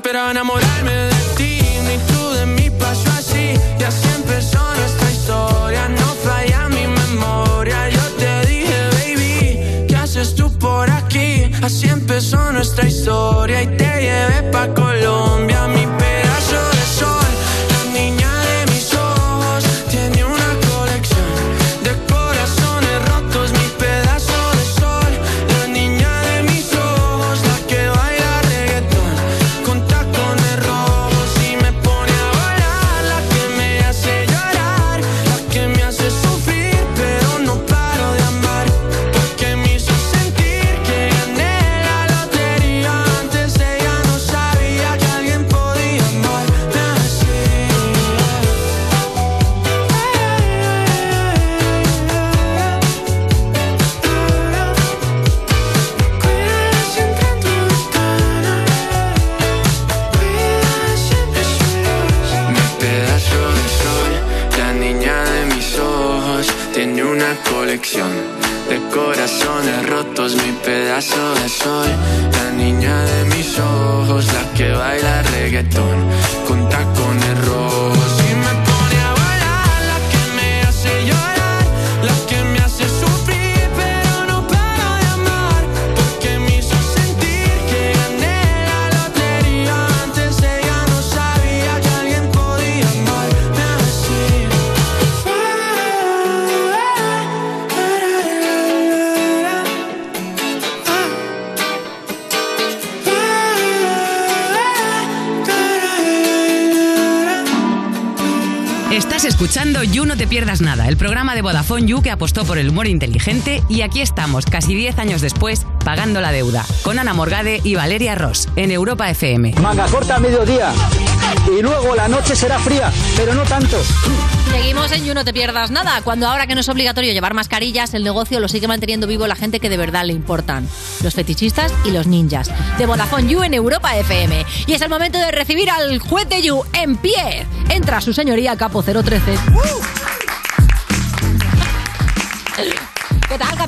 esperaba enamorarme el programa de Vodafone You que apostó por el humor inteligente y aquí estamos, casi 10 años después, pagando la deuda, con Ana Morgade y Valeria Ross, en Europa FM. Manga corta a mediodía. Y luego la noche será fría, pero no tanto. Seguimos en You No Te Pierdas Nada, cuando ahora que no es obligatorio llevar mascarillas, el negocio lo sigue manteniendo vivo la gente que de verdad le importan, los fetichistas y los ninjas. De Vodafone You en Europa FM. Y es el momento de recibir al juez de You en pie. Entra su señoría Capo 013. ¿Qué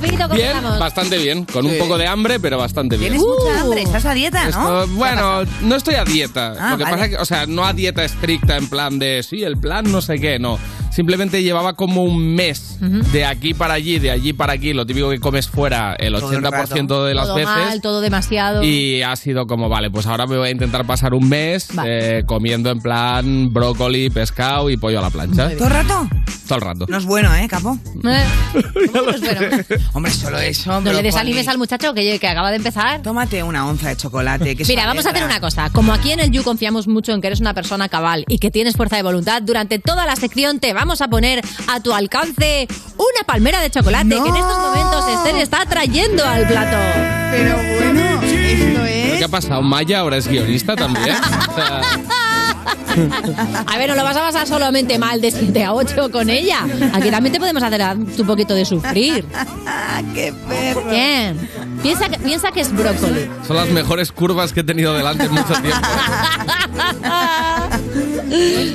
Bien, estamos? bastante bien. Con un poco de hambre, pero bastante bien. Tienes mucha hambre, estás a dieta, ¿no? Esto- bueno, no estoy a dieta. Ah, Lo que vale. pasa es que, o sea, no a dieta estricta en plan de, sí, el plan no sé qué, no. Simplemente llevaba como un mes de aquí para allí, de allí para aquí, lo típico que comes fuera el Todo el 80% de las todo veces. mal, todo demasiado. Y ha sido como, vale, pues ahora me voy a intentar pasar un mes eh, comiendo en plan brócoli, pescado y pollo a la plancha. ¿Todo el rato? Todo el rato. No es bueno, ¿eh, Capo? Eh, Hombre, solo eso. No le desanimes al muchacho que, que acaba de empezar. Tómate una onza de chocolate. Que es Mira, vamos a hacer una cosa. Como aquí en el You confiamos mucho en que eres una persona cabal y que tienes fuerza de voluntad, durante toda la sección te vamos a poner a tu alcance una palmera de chocolate que en estos momentos Esther está trayendo al plato. Pero bueno, esto es... ¿Qué ha pasado? ¿Maya ahora es guionista también? O sea, A ver, no lo vas a pasar solamente mal de 7 a 8 con ella. Aquí también te podemos hacer un poquito de sufrir. ¡Qué perro! Bien. Piensa que, piensa que es brócoli. son las mejores curvas que he tenido delante en mucho tiempo.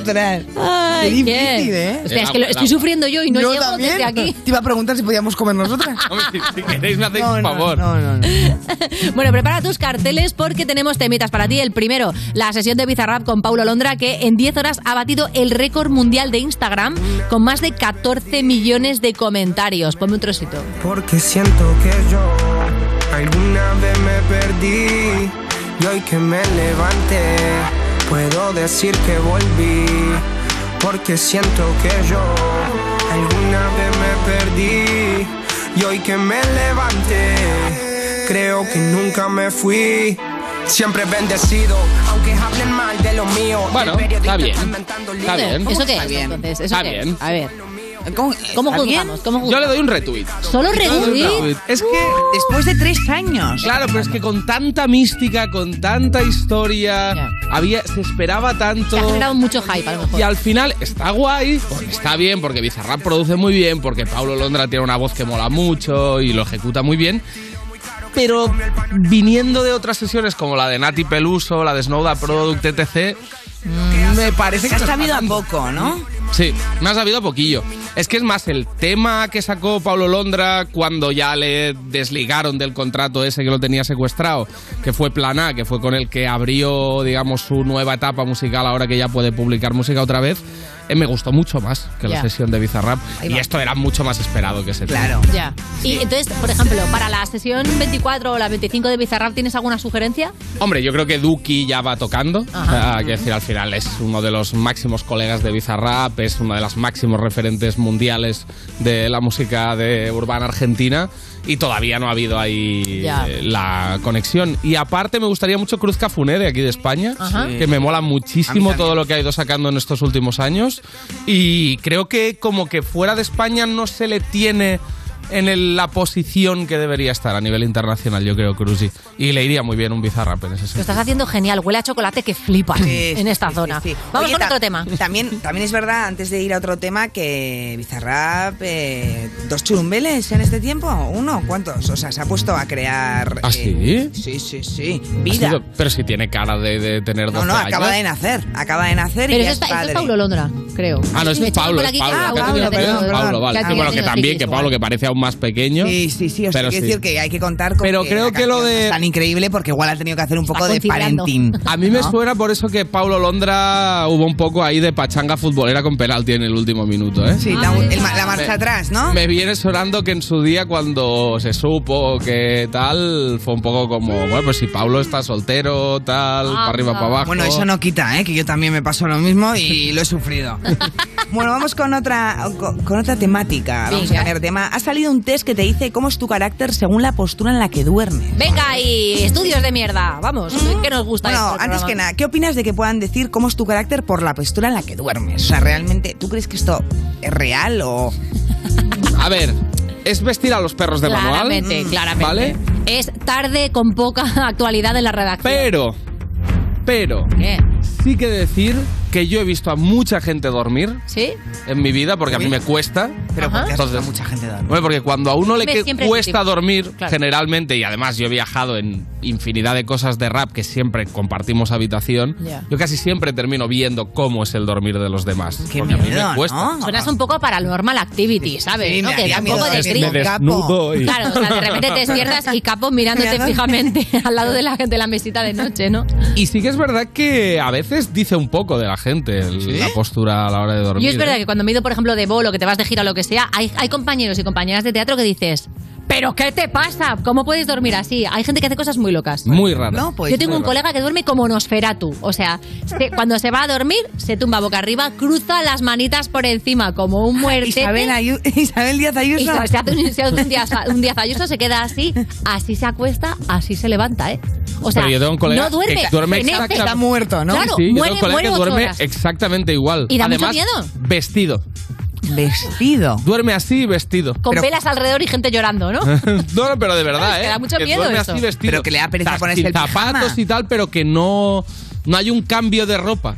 Ostras. Ay, Qué difícil. ¿eh? Hostia, es que lo estoy sufriendo yo y no Yo llego también. desde aquí. Te iba a preguntar si podíamos comer nosotras. si, si queréis me hacéis un favor. Bueno, prepara tus carteles porque tenemos temitas para ti. El primero, la sesión de Bizarrap con Paulo Londra, que en 10 horas ha batido el récord mundial de Instagram con más de 14 millones de comentarios. Ponme un trocito. Porque siento que yo alguna vez me perdí y hoy que me levanté puedo decir que volví. Porque siento que yo alguna vez me perdí y hoy que me levanté creo que nunca me fui. Siempre bendecido, aunque hablen mal de lo mío. Bueno, está bien. está bien. ¿Eso qué está es bien? entonces? ¿Eso Está qué es? bien. A ver. ¿Cómo, ¿Está bien? juzgamos? ¿Cómo Yo juzgamos? le doy un retweet. ¿Solo Yo retweet? Es que Después de tres años. Claro, pero es que con tanta mística, con tanta historia, había, se esperaba tanto. Se ha generado mucho hype, a lo mejor. Y al final está guay, porque está bien, porque Bizarrap produce muy bien, porque Paulo Londra tiene una voz que mola mucho y lo ejecuta muy bien. Pero viniendo de otras sesiones como la de Nati Peluso, la de Snowda Product, etc., me parece Se que ha se sabido a poco, ¿no? Sí, me ha sabido poquillo. Es que es más el tema que sacó Pablo Londra cuando ya le desligaron del contrato ese que lo tenía secuestrado, que fue Plan A, que fue con el que abrió, digamos, su nueva etapa musical ahora que ya puede publicar música otra vez. eh, me gustó mucho más que la sesión de Bizarrap. Y esto era mucho más esperado que ese tema. Claro. Ya. Y entonces, por ejemplo, para la sesión 24 o la 25 de Bizarrap, ¿tienes alguna sugerencia? Hombre, yo creo que Duki ya va tocando. Ajá. Ah, que decir, al final es uno de los máximos colegas de Bizarrap, es uno de los máximos referentes mundiales de la música de urbana argentina. Y todavía no ha habido ahí eh, la conexión. Y aparte me gustaría mucho Cruz Cafuné de aquí de España, Ajá. que me mola muchísimo todo lo que ha ido sacando en estos últimos años. Y creo que como que fuera de España no se le tiene en el- la posición que debería estar a nivel internacional, yo creo, Cruzy. Y le iría muy bien un Bizarrap en ese Lo sentido. estás haciendo genial, huele a chocolate que flipas Sí, en esta sí, zona. sí, sí. Vamos Oye, con ta- otro tema. También, también es verdad, antes de ir a otro tema, que Bizarrap, eh, dos churumbeles en este tiempo, uno, ¿cuántos? O sea, se ha puesto a crear... ¿Ah, eh, sí? sí, sí, sí, Ha vida. sido- pero si tiene cara de, de tener 12 No, no, años. acaba de nacer, acaba de nacer Pero y eso, es eso es. Paulo Londra. creo. Ah, no, es por es aquí Pablo. que- que Ah, perdón. vale. Que Sí, bueno, que también, que Pablo igual. que parece aún más pequeño. Sí, sí, sí. O sea, Pero quiero sí. decir que hay que contar con Pero que creo la que lo de- es tan increíble porque igual ha tenido que hacer un poco de parenting. A mí me suena por eso que Paulo Londra hubo un poco ahí de pachanga futbolera con penalti en el último minuto, ¿eh? Sí, la, el la marcha Me- atrás, ¿no? Me viene sonando que en su día cuando se supo que tal, fue un poco como, bueno, pues si Paulo está soltero, tal, para arriba, para abajo. Bueno, eso no quita, ¿eh? que yo también me pasó lo mismo y lo he sufrido. bueno, vamos con otra, con, con otra temática. Vamos a Venga. de tema. Ha salido un test que te dice cómo es tu carácter según la postura en la que duermes. Venga, y estudios de mierda. Vamos, ¿qué nos gusta Bueno, esto del antes que nada, ¿qué opinas de que puedan decir cómo es tu carácter por la postura en la que duermes? O sea, realmente, ¿tú crees que esto es real o...? A ver, es vestir a los perros de manual. Claramente, claramente. ¿Vale? Es tarde con poca actualidad en la redacción. Pero, pero, ¿Qué? sí que decir que yo he visto a mucha gente dormir ¿Sí? en mi vida, porque a mí me cuesta. Pero ¿por qué Entonces- a mucha gente dormir? Bueno, porque cuando a uno le que- cuesta dormir, Claro. generalmente, y además yo he viajado en infinidad de cosas de rap que siempre compartimos habitación, Ya. yo casi siempre termino viendo cómo es el dormir de los demás. Qué porque a mí miedo, me cuesta. ¿no? Suenas un poco paranormal activity, ¿sabes? Sí, ¿no? Que da un poco miedo de me desnudo y- Claro, o sea, de repente te despiertas y capo mirándote Mirando- fijamente al lado de la, de la mesita de noche, ¿no? Y sí que es verdad que a veces dice un poco de la gente el- la postura a la hora de dormir. Yo es verdad ¿eh? que cuando me he ido, por ejemplo, de bolo, que te vas de gira o lo que sea, hay, hay compañeros y compañeras de teatro que dices, ¿pero qué te pasa? ¿Cómo puedes dormir así? Hay gente que hace cosas muy locas. Muy raro. No, pues... Yo tengo un colega que duerme como Nosferatu. O sea, se- cuando se va a dormir, se tumba boca arriba, cruza las manitas por encima como un muerte. Isabel, Ayu- Isabel Díaz Ayuso. Se, se hace un, se hace un día, un día Ayuso, se queda así, así se acuesta, así se levanta, ¿eh? O sea, Pero yo tengo un colega no duerme, que duerme exactamente- Está muerto, ¿no? Claro, Sí, yo muere, tengo un colega muere que ocho duerme horas. exactamente igual. ¿Y da mucho Además, miedo? vestido. Vestido. Duerme así vestido. Con Pero- velas alrededor y gente llorando, ¿no? no, no, pero de verdad, Es que ¿eh? da mucho miedo duerme eso. así vestido. Pero que le da pereza ponerse sin el pijama. zapatos y tal, pero que no, no hay un cambio de ropa.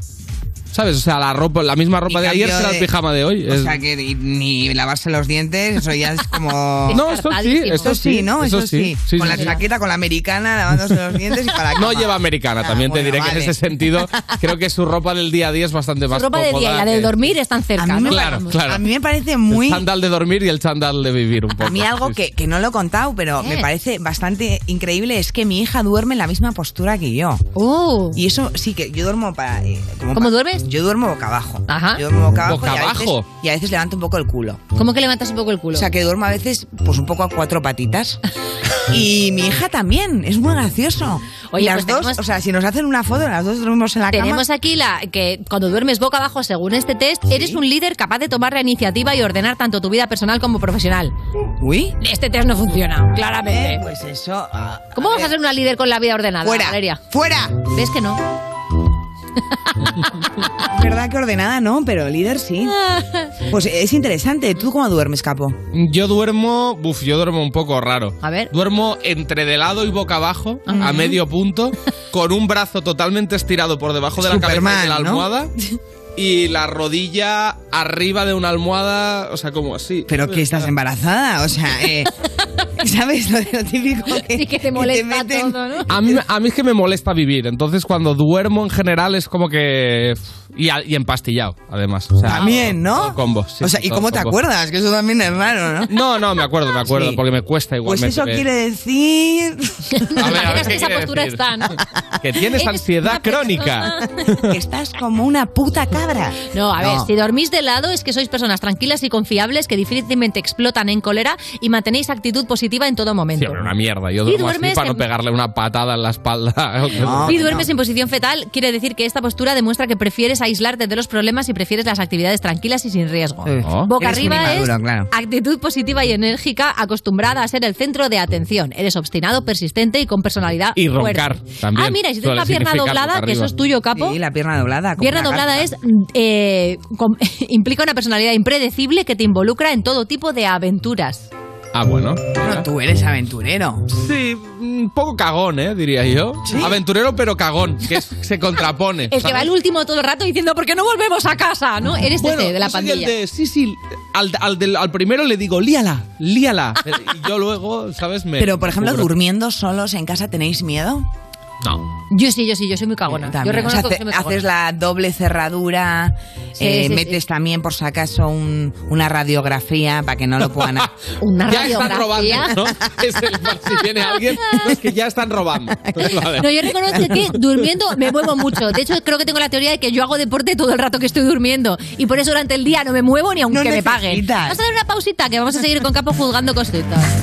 ¿Sabes? O sea, la ropa, la misma ropa Y de ayer será el de- pijama de hoy. O Es- sea, que ni, ni lavarse los dientes, eso ya es como... No, eso sí, eso sí, ¿no? Eso, sí. Sí, con sí, la sí. chaqueta, con la americana, lavándose los dientes y para No cama. lleva americana, Ah, también te bueno, diré que en ese sentido creo que su ropa del día a día es bastante Su más ropa de día y la del dormir están cerca, A mí, me, ¿no? Claro, claro. a mí me parece El muy... chándal de dormir y el chándal de vivir un poco. A mí algo Sí, que, que no lo he contado, pero ¿Qué? me parece bastante increíble es que mi hija duerme en la misma postura que yo. Oh. Y eso sí que yo duermo para... eh, como ¿Cómo duermes? Yo duermo boca abajo. Ajá. Yo duermo boca abajo. ¿Boca y a veces- abajo? y a veces levanto un poco el culo. ¿Cómo que levantas un poco el culo? O sea, que duermo a veces pues un poco a cuatro patitas. y mi hija también, es muy gracioso. Oye, las pues dos, tenemos- o sea, si nos hacen una foto, las dos dormimos en la Tenemos cama. aquí la que cuando duermes boca abajo, según este test, eres un líder capaz de tomar la iniciativa y ordenar tanto tu vida personal como profesional. Uy. Este test no funciona, claramente. Eh, pues eso. ah, ¿Cómo vas a ser una líder con la vida ordenada, Fuera. Valeria? ¡Fuera! ¿Ves que no? Verdad que ordenada no, pero líder sí. Pues es interesante. ¿Tú cómo duermes, capo? Yo duermo, uf, yo duermo un poco raro. A ver. Duermo entre de lado y boca abajo, a medio punto, con un brazo totalmente estirado por debajo de la cabeza y Superman, de la ¿no? Y la rodilla arriba de una almohada, o sea, como así. ¿Pero que estás embarazada? O sea, eh, ¿sabes lo, de lo típico que, Sí que te molesta meten? todo, ¿no? A mí, a mí es que me molesta vivir, entonces cuando duermo en general es como que... Y, y empastillado, además. O sea, También, ¿no? todo combo, sí, o sea, ¿y todo cómo te combo. acuerdas? Que eso también es raro, ¿no? No, no, me acuerdo, me acuerdo, Sí. porque me cuesta Pues igualmente. eso ver. quiere decir A ver, a ver, que ¿qué esa postura decir? está, ¿no? Que tienes Eres ansiedad crónica. que estás como una puta cabra. No, a ver, No. si dormís de lado es que sois personas tranquilas y confiables que difícilmente explotan en cólera y mantenéis actitud positiva en todo momento. Sí, pero una mierda. Yo Si duermo así duermes para no en- pegarle una patada en la espalda. No. Si duermes en posición fetal, quiere decir que esta postura demuestra que prefieres aislarte de los problemas y prefieres las actividades tranquilas y sin riesgo. Eh, Oh. Boca eres arriba es claro. actitud positiva y enérgica, acostumbrada a ser el centro de atención. Eres obstinado, persistente y con personalidad Y roncar fuerte. también. Ah, mira, y si tienes una pierna doblada, que eso es tuyo, capo. Sí, la pierna doblada. Pierna doblada es eh, implica una personalidad impredecible que te involucra en todo tipo de aventuras. Ah, bueno. Bueno, tú eres aventurero. Sí, un poco cagón, ¿eh? Diría yo. Aventurero, pero cagón, que es- se contrapone. El que ¿sabes? va el último todo el rato diciendo ¿por qué no volvemos a casa? ¿No? Eres Bueno, ese de la yo soy el pandilla. de- sí, sí. Al, al del- al primero le digo, líala, líala. y yo luego, ¿sabes? Me, Pero, por ejemplo, cubro. durmiendo solos en casa, ¿tenéis miedo? No. Yo sí, yo sí, yo soy muy cagona. Yo También. reconozco O sea, que soy muy cagona. haces la doble cerradura, Sí, eh, sí, metes también, por si acaso, un- una radiografía para que no lo puedan... Una ya están robando, radiografía. ¿no? Es el, si viene alguien, no, es que ya están robando. Entonces, vale. No, yo reconozco que durmiendo me muevo mucho. De hecho, creo que tengo la teoría de que yo hago deporte todo el rato que estoy durmiendo. Y por eso durante el día no me muevo ni aunque No me paguen. Vamos a dar una pausita que vamos a seguir con Capo juzgando cositas.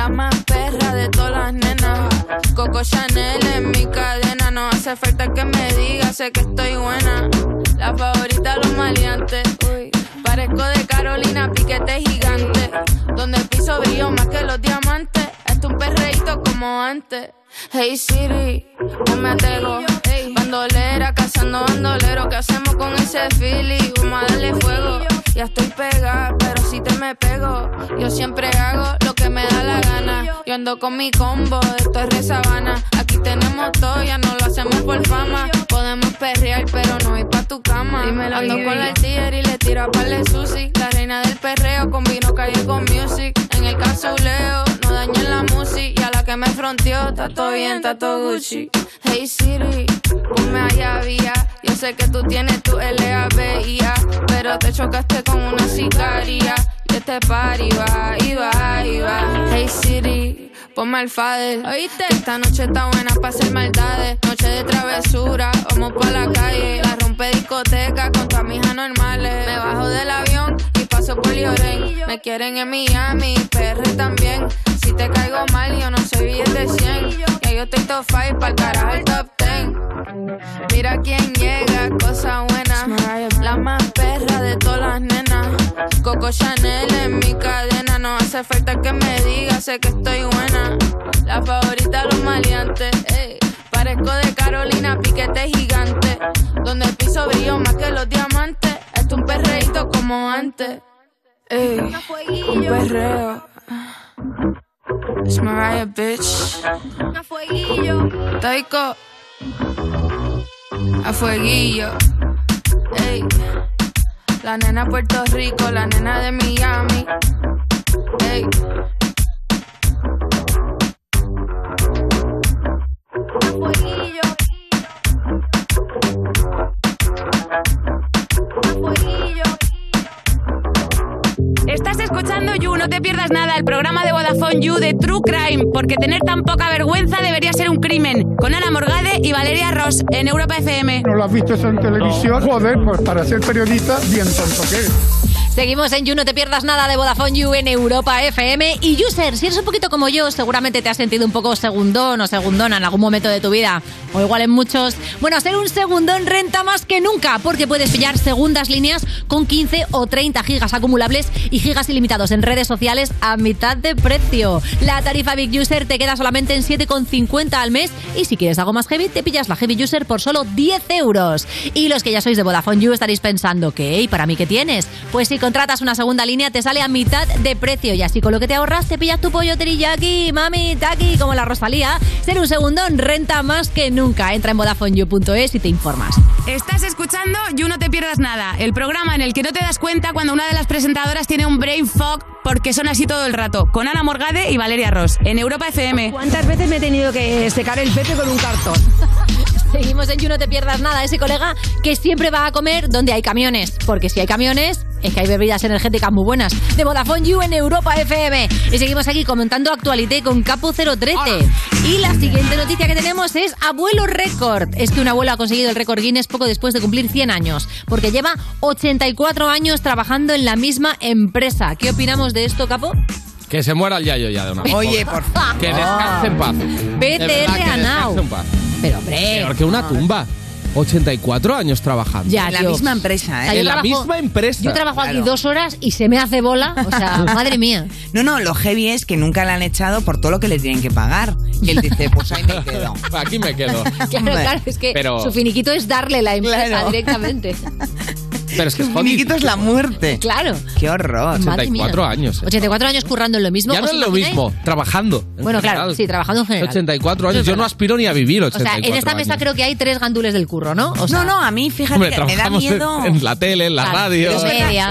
La más perra de todas las nenas. Coco Chanel en mi cadena. No hace falta que me diga, sé que estoy buena. La favorita, los maleantes. Uy. Parezco de Carolina, piquete gigante. Donde el piso brilló más que los diamantes. Esto es un perreíto como antes. Hey Siri, ponme a tego. Bandolera, cazando bandolero. ¿Qué hacemos con ese feeling? Vamos a darle fuego. Ya estoy pegada, pero si te me pego. Yo siempre hago lo que me da la gana. Yo ando con mi combo, esto es re sabana. Aquí tenemos todo, ya no lo hacemos por fama. Podemos perrear, pero no ir pa' tu cama. Ando con la tía y le tiro a par de sushi. La reina del perreo, combino calle con music. El casuleo, no dañen la música. Y a la que me fronteó, está todo bien, está todo Gucci. Hey Siri, ponme allá vía. Yo sé que tú tienes tu LABIA, pero te chocaste con una sicaria. Y este party va, y va, y va. Hey Siri, ponme al fader. ¿Oíste? Esta noche está buena para hacer maldades. Noche de travesura, vamos pa' la calle. La rompe discoteca con amigas normales. Me bajo del avión paso Lloren. Me quieren en Miami, PR también. Si te caigo mal, yo no soy billete 100. Ya yo estoy top 5 para el carajo el top 10. Mira quién llega, cosa buena. La más perra de todas las nenas. Coco Chanel en mi cadena. No hace falta que me diga, sé que estoy buena. La favorita, los maleantes. ey. Parezco de Carolina, piquete gigante. Donde el piso brilló más que los diamantes. Esto es un perreíto como antes. Ey, un perreo. Es Mariah, bitch. Taiko. A fueguillo. Ey. La nena Puerto Rico, la nena de Miami. Ey. Escuchando You, no te pierdas nada, el programa de Vodafone You de True Crime, porque tener tan poca vergüenza debería ser un crimen. Con Ana Morgade y Valeria Ross en Europa FM. ¿No lo has visto eso en televisión? Joder, pues para ser periodista, bien tonto que eres. Seguimos en You, no te pierdas nada de Vodafone You en Europa FM. Y User, si eres un poquito como yo, seguramente te has sentido un poco segundón o segundona en algún momento de tu vida. O igual en muchos. Bueno, ser un segundón renta más que nunca, porque puedes pillar segundas líneas con 15 o 30 gigas acumulables y gigas ilimitados en redes sociales a mitad de precio. La tarifa Big User te queda solamente en 7,50 al mes. Y si quieres algo más heavy, te pillas la Heavy User por solo 10 euros. Y los que ya sois de Vodafone You estaréis pensando, ¿qué? ¿Y para mí qué tienes? Pues si contratas una segunda línea te sale a mitad de precio y así con lo que te ahorras te pillas tu pollo teriyaki, mami, taki, como la Rosalía. Ser un segundón renta más que nunca. Entra en VodafoneYou.es y te informas. Estás escuchando You No Te Pierdas Nada, el programa en el que no te das cuenta cuando una de las presentadoras tiene un brain fog porque son así todo el rato, con Ana Morgade y Valeria Ross, en Europa FM. ¿Cuántas veces me he tenido que secar el pepe con un cartón? Seguimos en You No Te Pierdas Nada, ese colega que siempre va a comer donde hay camiones. Porque si hay camiones, es que hay bebidas energéticas muy buenas. De Vodafone You en Europa FM. Y seguimos aquí comentando actualité con Capo 013. Y la siguiente noticia que tenemos es Abuelo Récord. Es que un abuelo ha conseguido el récord Guinness poco después de cumplir 100 años. Porque lleva 84 años trabajando en la misma empresa. ¿Qué opinamos de esto, Capo? Que se muera el yayo ya de una vez. Oye, por favor. Que descanse en paz. De verdad, que PTR a now. Pero, hombre. Peor que una tumba. 84 años trabajando. Ya, En la tío. misma empresa, O ¿eh? sea, yo En la trabajo- misma empresa. Yo trabajo aquí Claro. dos horas y se me hace bola. O sea, madre mía. No, no, lo heavy es que nunca le han echado por todo lo que le tienen que pagar. Y él dice, pues ahí me quedo. Aquí me quedo. Claro, claro, es que Pero- su finiquito es darle la empresa Claro. directamente. Pero es que es jodido. finiquito es la muerte. Claro. Qué horror. Madre mía. 84 años. eh. 84 años currando en lo mismo. Ya no ¿os es lo mismo, trabajando. en Bueno, claro, sí, trabajando en general. 84 años. Yo no aspiro ni a vivir O 84 sea, en esta mesa años. creo que hay tres gandules del curro, ¿no? O sea, no, no, a mí fíjate Hombre, que me da en- miedo. en la tele, en la Claro, radio.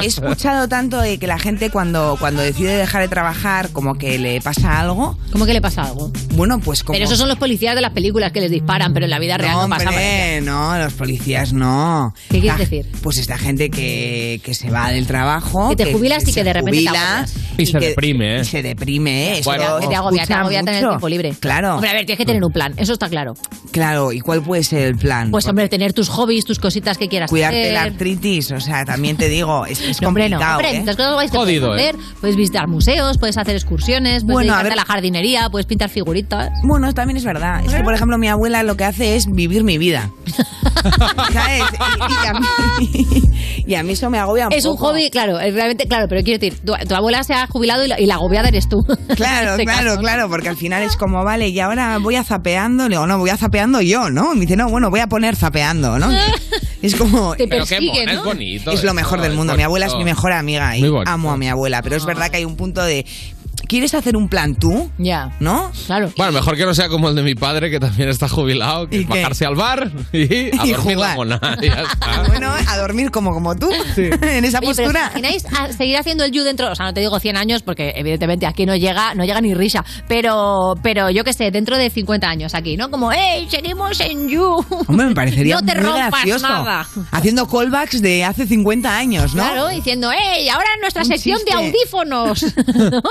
He escuchado tanto de que la gente cuando, cuando decide dejar de trabajar, como que le pasa algo. ¿Cómo que le pasa algo? Bueno, pues como. Pero esos son los policías de las películas que les disparan, pero en la vida real no, no, pasa nada. hombre, no, los policías no. ¿Qué quieres decir? Pues esta gente que, que se va del trabajo. Que te jubilas y que se de repente te agobias. Y se que- deprime, ¿eh? y se deprime, ¿eh? Bueno, que te agobia, te agobia tener tiempo libre. Claro. Hombre, a ver, tienes que tener un plan, eso está claro. Claro, ¿y cuál puede ser el plan? Pues, hombre, tener tus hobbies, tus cositas que quieras Cuidarte de hacer. la artritis, o sea, también te digo, es, es No, hombre, no. complicado, Hombre, ¿eh? cosas guays Jodido, puedes ¿eh? hacer. Puedes visitar museos, puedes hacer excursiones, puedes Bueno, a dedicarte a, ver- la jardinería, puedes pintar figuritas. Bueno, también es verdad. Es que, por ejemplo, mi abuela lo que hace es vivir mi vida. ¿Sabes? Y, y a mí, y a mí eso me agobia un Es un hobby, claro, es realmente, claro, pero quiero decir, tu, tu abuela se ha jubilado y la, y la agobiada eres tú. Claro, este claro, caso. claro, porque al final es como, vale, y ahora voy a zapeando, le digo, no, voy a zapeando yo, ¿no? Y me dice, no, bueno, voy a poner zapeando, ¿no? Es como... Te Pero qué persigue, ¿no? es bonito. Es lo esto, mejor del mundo. Mi abuela es mi mejor amiga y amo a mi abuela, pero es verdad que hay un punto de... ¿Quieres hacer un plan tú? Ya. ¿No? Claro. Bueno, mejor que no sea como el de mi padre, que también está jubilado, que ¿Y es qué? bajarse al bar y a Y dormir la jugar. mona. Ya está. Bueno, a dormir como como tú, en esa Oye, pero ¿os postura. imagináis a seguir haciendo el You dentro? O sea, no te digo 100 años porque evidentemente aquí no llega, no llega ni risa, pero, pero yo qué sé, dentro de 50 años aquí, ¿no? Como, ¡hey, seguimos en You! Hombre, me parecería No te muy rompas gracioso. nada. Haciendo callbacks de hace 50 años, ¿no? Claro, diciendo, ¡hey, ahora nuestra Un sección de chiste. audífonos!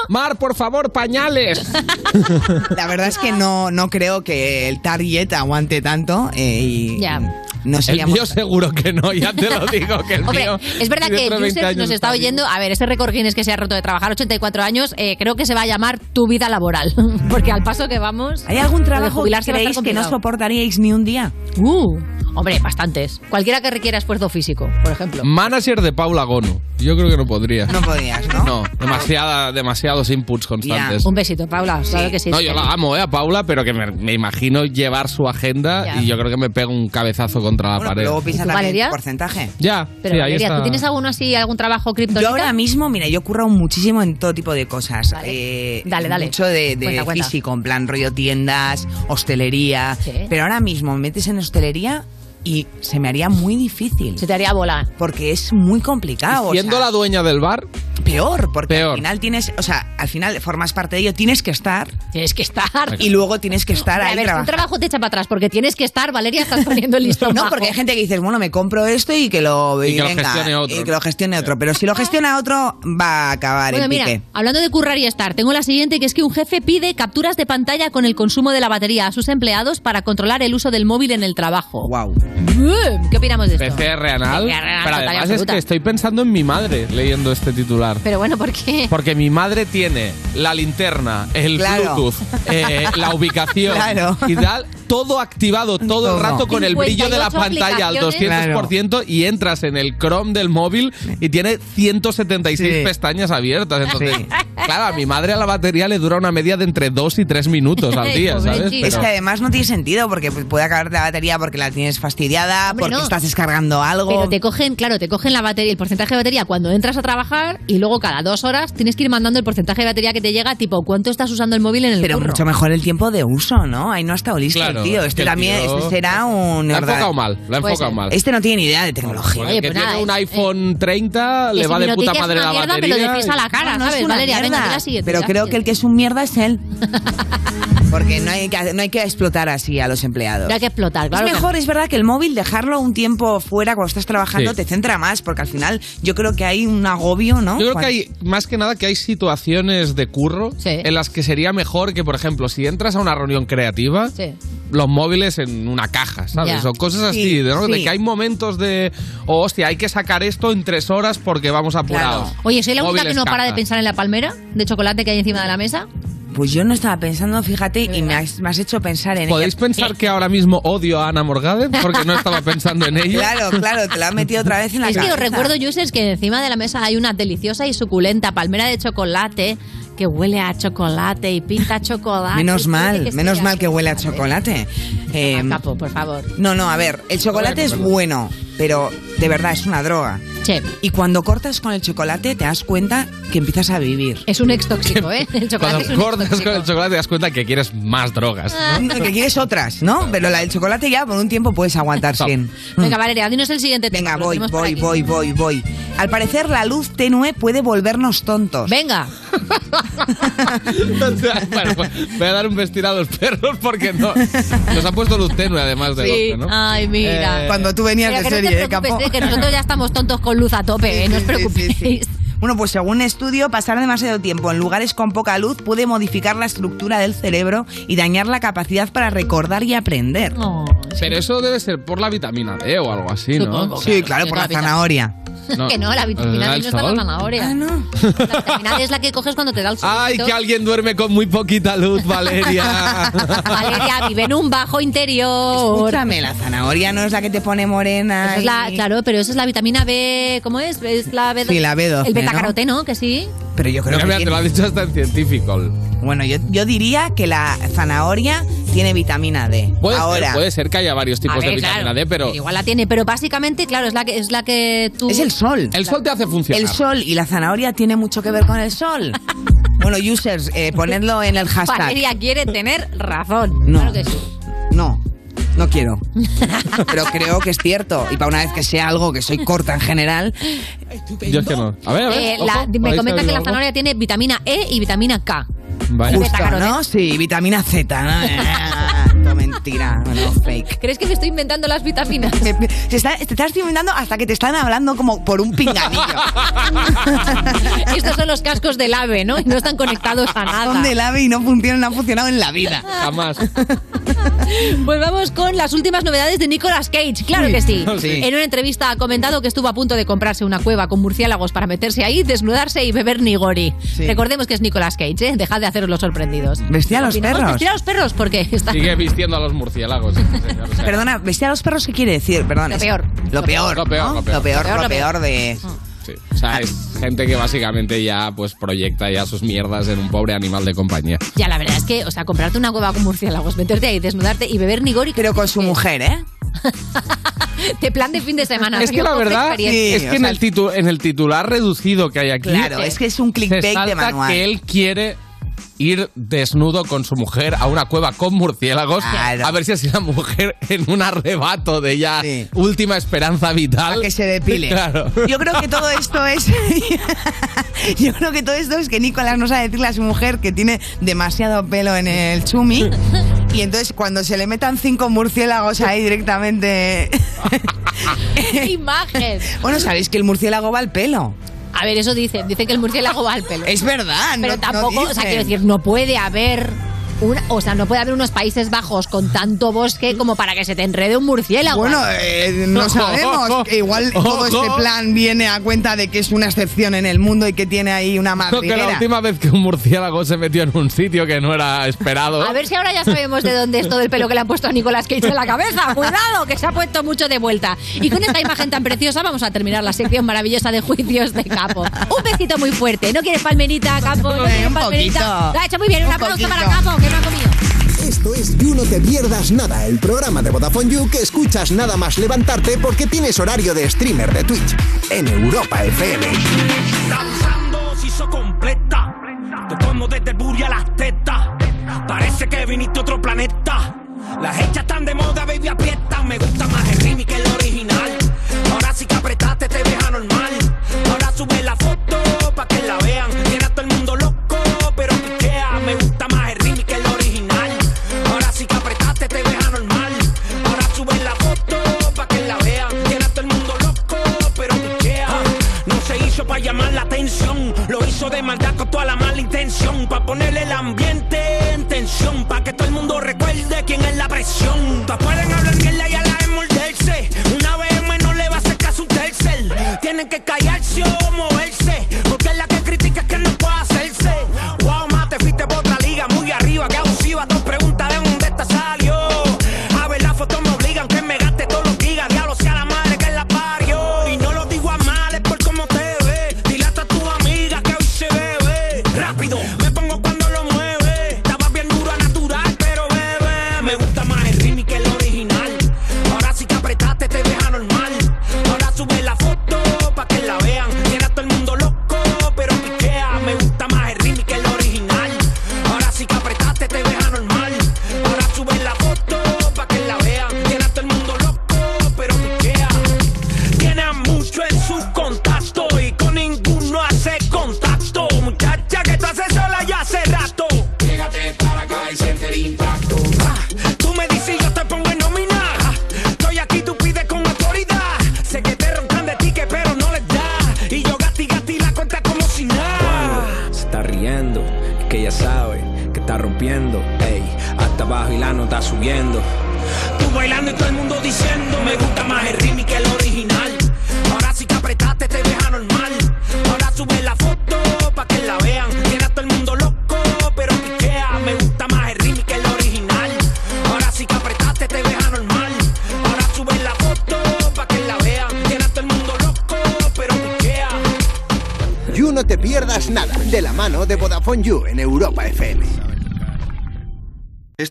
Mar, por favor, pañales. La verdad es que no, no creo que el target aguante tanto eh, y Ya. no El seríamos... mío seguro que no, ya te lo digo, que el Hombre, mío... es verdad que dentro de 20 Yusef nos está oyendo. A ver, ese récord Guinness que se ha roto de trabajar 84 años, eh, creo que se va a llamar tu vida laboral. Porque al paso que vamos. ¿Hay algún trabajo que creéis que no soportaríais ni un día? Uh, hombre, bastantes. Cualquiera que requiera esfuerzo físico, por ejemplo. Manager de Paula Gono. Yo creo que no podría. No podías, ¿no? No, demasiada, demasiados inputs constantes. Un besito, Paula. Claro que sí. No, yo la amo, ¿eh? A Paula, pero que me, me imagino llevar su agenda Ya. y yo creo que me pego un cabezazo contra la Bueno, pared. pero luego pisa ¿Tú, también Valeria? porcentaje. Ya, Pero sí, ahí Valeria, está. ¿tú tienes alguno así, algún trabajo Yo criptonita? ahora mismo, mira, yo he currado muchísimo en todo tipo de cosas. Vale. Eh, Dale, dale. Mucho de, de Cuenta, cuenta. físico, en plan rollo tiendas, hostelería. Sí. Pero ahora mismo me metes en hostelería y se me haría muy difícil. Se te haría bola. Porque es muy complicado. o Siendo sea, la dueña del bar, peor, porque Peor. al final tienes, o sea, al final formas parte de ello, tienes que estar Tienes que estar. y luego tienes que estar ahí a ver, si un trabajo te echa para atrás porque tienes que estar, Valeria, estás poniendo el listón No, bajo. porque hay gente que dices, bueno, me compro esto y que lo, Y que lo venga, gestione otro, y que lo gestione otro. Pero si lo gestiona otro, va a acabar Bueno, en mira, pique. hablando de currar y estar, tengo la siguiente, que es que un jefe pide capturas de pantalla con el consumo de la batería a sus empleados para controlar el uso del móvil en el trabajo. Wow. ¿Qué opinamos de esto? PCR anal. PCR anal pero total además es que estoy pensando en mi madre leyendo este titular. Pero bueno, ¿por qué? Porque mi madre tiene la linterna, el Claro. Bluetooth, eh, la ubicación Claro. y tal, todo activado todo, el rato con el brillo de la 58 pantalla al 200% y entras en el Chrome del móvil y tiene 176 Sí. pestañas abiertas. Entonces, Sí. claro, a mi madre a la batería le dura una media de entre 2 y 3 minutos al día, ¿sabes? Es que además no tiene sentido porque puede acabar la batería porque la tienes fastidiada, Hombre, porque no. estás descargando algo. Pero te cogen, claro, te cogen la batería, el porcentaje de batería cuando entras a trabajar y luego cada dos horas tienes que ir mandando el porcentaje de batería que te llega, tipo, ¿cuánto estás usando el móvil en el Pero curro? mucho mejor el tiempo de uso, ¿no? Ahí no ha estado listo Claro, tío. es Este también, tío- este será un... La ha verdad- enfocado mal, la ha Puede enfocado ser. mal. Este no tiene ni idea de tecnología. Oye, que pues nada, tiene un iPhone 30 Que le si va de puta madre la mierda, batería. me lo decís a la y- cara, No, no es ¿sabes? una Valeria, venga, mierda. di la siguiente. Pero creo que el que es un mierda es él. Porque no hay que, no hay que explotar así a los empleados. No hay que explotar, claro. es que mejor, es verdad que el móvil dejarlo un tiempo fuera cuando estás trabajando Sí. te centra más, porque al final yo creo que hay un agobio, ¿no? Yo creo Cuando- que hay, más que nada, que hay situaciones de curro Sí. en las que sería mejor que, por ejemplo, si entras a una reunión creativa, Sí. Los móviles en una caja, ¿sabes? Ya. O cosas así, Sí, ¿no? De que hay momentos de, oh, hostia, hay que sacar esto en tres horas porque vamos apurados. Oye, ¿soy la única que no para de pensar en la palmera de chocolate que hay encima de la mesa? Pues yo no estaba pensando, fíjate, y me has, me has hecho pensar en ¿Podéis ella. pensar que ahora mismo odio a Ana Morgade? Porque no estaba pensando en ella. Claro, claro, te la has metido otra vez en la Es que os cabeza. recuerdo, users, que encima de la mesa hay una deliciosa y suculenta palmera de chocolate que huele a chocolate y pinta a chocolate. Menos mal, menos sea mal que huele a chocolate. Eh, Capo, por favor. no, no, a ver, el chocolate es bueno, pero de verdad es una droga. Sí. Y cuando cortas con el chocolate te das cuenta que empiezas a vivir. Es un ex tóxico, ¿eh? El chocolate es Cuando un cortas con el chocolate te das cuenta que quieres más drogas. ¿no? Que quieres otras, ¿no? Pero la del chocolate ya por un tiempo puedes aguantar sin. Venga, Valeria, dinos el siguiente tema. Venga, voy, voy, voy, voy, voy. Al parecer la luz tenue puede volvernos tontos. Venga. Bueno, pues, voy a dar un vestir a los perros porque no. Nos ha puesto luz tenue además de Sí. otro, ¿no? Ay, mira. Eh, Cuando tú venías Mira, de que no te serie, ¿eh, que nosotros ya estamos tontos con luz a tope, eh, no os preocupéis. Bueno, pues según un estudio, pasar demasiado tiempo en lugares con poca luz puede modificar la estructura del cerebro y dañar la capacidad para recordar y aprender. Pero eso debe ser por la vitamina D o algo así, ¿no? Supongo, Sí, claro, por la zanahoria. que no, la vitamina D no está en la zanahoria. Ah, no. La vitamina D es la que coges cuando te da el sol. Ay, que alguien duerme con muy poquita luz, Valeria. Valeria vive en un bajo interior. Escúchame, la zanahoria no es la que te pone morena. Esa es la, y- claro, pero eso es la vitamina B, ¿cómo es? Es la B12. Sí, la B12, El ¿no? betacaroteno, que sí. Pero yo creo Mira, que mira, te lo ha dicho hasta en científico. Bueno, yo, yo diría que la zanahoria tiene vitamina D. Puede, Ahora, ser, puede ser que haya varios tipos ver, de vitamina claro, D, pero Igual la tiene, pero básicamente, claro, es la que, es la que tú... es el sol. el sol te hace funcionar. El sol y la zanahoria tiene mucho que ver con el sol. bueno, users, eh, ponedlo en el hashtag. Valeria quiere tener razón. No. Claro que sí. No, no quiero. Pero creo que es cierto. Y para una vez que sea algo que soy corta en general. Yo es que no. A ver, a ver. Eh, la- me ¿habéis comentan que la algo? zanahoria tiene vitamina E y vitamina K. Vale. Justo. ¿no? Sí, vitamina Z. ¿no? No, mentira, no, fake. ¿Crees que me estoy inventando las vitaminas? Se está- te estás inventando hasta que te están hablando como por un pinganillo. Estos son los cascos del ave, ¿no? Y no están conectados a nada. Son del ave y no funcionan, no han funcionado en la vida. Jamás. Pues vamos con las últimas novedades de Nicolas Cage. Claro que sí. sí. En una entrevista ha comentado que estuvo a punto de comprarse una cueva con murciélagos para meterse ahí, desnudarse y beber nigori. Sí. Recordemos que es Nicolas Cage, ¿eh? Dejad de haceros los sorprendidos. Vestía a los Opinamos, perros. Vestir a los perros porque está... Sigue vistiendo a los murciélagos. este señor, o sea. Perdona, vestir a los perros, ¿qué quiere decir? Perdón. Lo es- peor. Lo peor. Lo peor, ¿no? lo peor. Lo peor, Lo peor, lo lo peor. peor de. Sí. O sea, es gente que básicamente ya pues proyecta ya sus mierdas en un pobre animal de compañía. Ya, la verdad es que, o sea, comprarte una cueva con murciélagos, meterte ahí, desnudarte y beber nigori... Pero con su mujer, ¿eh? De plan de fin de semana. Es que la verdad es que en el, titu- en el titular reducido que hay aquí Claro, es que es un se clickbait de manual. que él quiere ir desnudo con su mujer a una cueva con murciélagos Claro. a ver si así la mujer en un arrebato de ya Sí. última esperanza vital A que se depile. Claro. Yo creo que todo esto es. Yo creo que todo esto es que Nicolás no sabe decirle a su mujer que tiene demasiado pelo en el chumi. Y entonces cuando se le metan cinco murciélagos ahí directamente. ¡Qué imagen! Bueno, sabéis que el murciélago va al pelo. A ver, eso dicen. Dicen que el murciélago va al pelo. Es verdad, Pero no- no tampoco, o sea, quiero decir, no puede haber. Una, o sea, no puede haber unos Países Bajos con tanto bosque como para que se te enrede un murciélago. Bueno, eh, no sabemos. que igual todo este plan viene a cuenta de que es una excepción en el mundo y que tiene ahí una que la madriguera. última vez que un murciélago se metió en un sitio que no era esperado A ver si ahora ya sabemos de dónde es todo el pelo que le han puesto a Nicolas Cage en la cabeza. Cuidado, que se ha puesto mucho de vuelta. Y con esta imagen tan preciosa vamos a terminar la sección maravillosa de juicios de Capo. Un besito muy fuerte. ¿No quieres palmerita, Capo? ¿No quieres un palmerita? poquito. Lo ha hecho muy bien. Un, aplauso para Capo, que no. Esto es You No Te Pierdas Nada, el programa de Vodafone You que escuchas nada más levantarte porque tienes horario de streamer de Twitch en Europa FM. Danzando se hizo completa. Te como desde el booty a las tetas. Parece que viniste a otro planeta. Las hechas están de moda, baby, aprieta. Me gusta más el remix que el original. Ahora sí que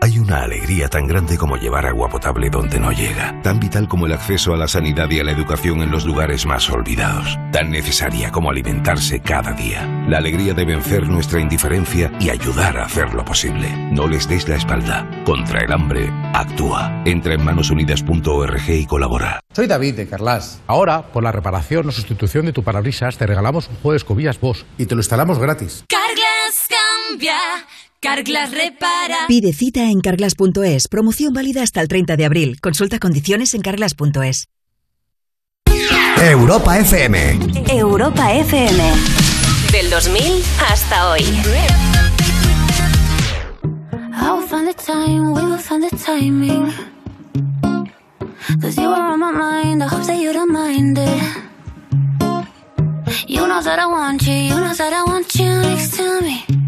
Hay una alegría tan grande como llevar agua potable donde no llega, tan vital como el acceso a la sanidad y a la educación en los lugares más olvidados, tan necesaria como alimentarse cada día. La alegría de vencer nuestra indiferencia y ayudar a hacerlo posible. No les des la espalda. Contra el hambre, actúa. Entra en manosunidas.org y colabora. Soy David de Carlas. Ahora, por la reparación o sustitución de tu parabrisas, te regalamos un juego de escobillas Bosch y te lo instalamos gratis. Carglass cambia, Carglass repara. Pide cita en carglass.es. Promoción válida hasta el 30 de abril. Consulta condiciones en carglass.es. Europa FM. Europa FM. Del 2000 hasta hoy. I will find the time, we will find the timing. Cause you are on my mind, I hope that you don't mind it. You know that I want you, you know that I want you next to me.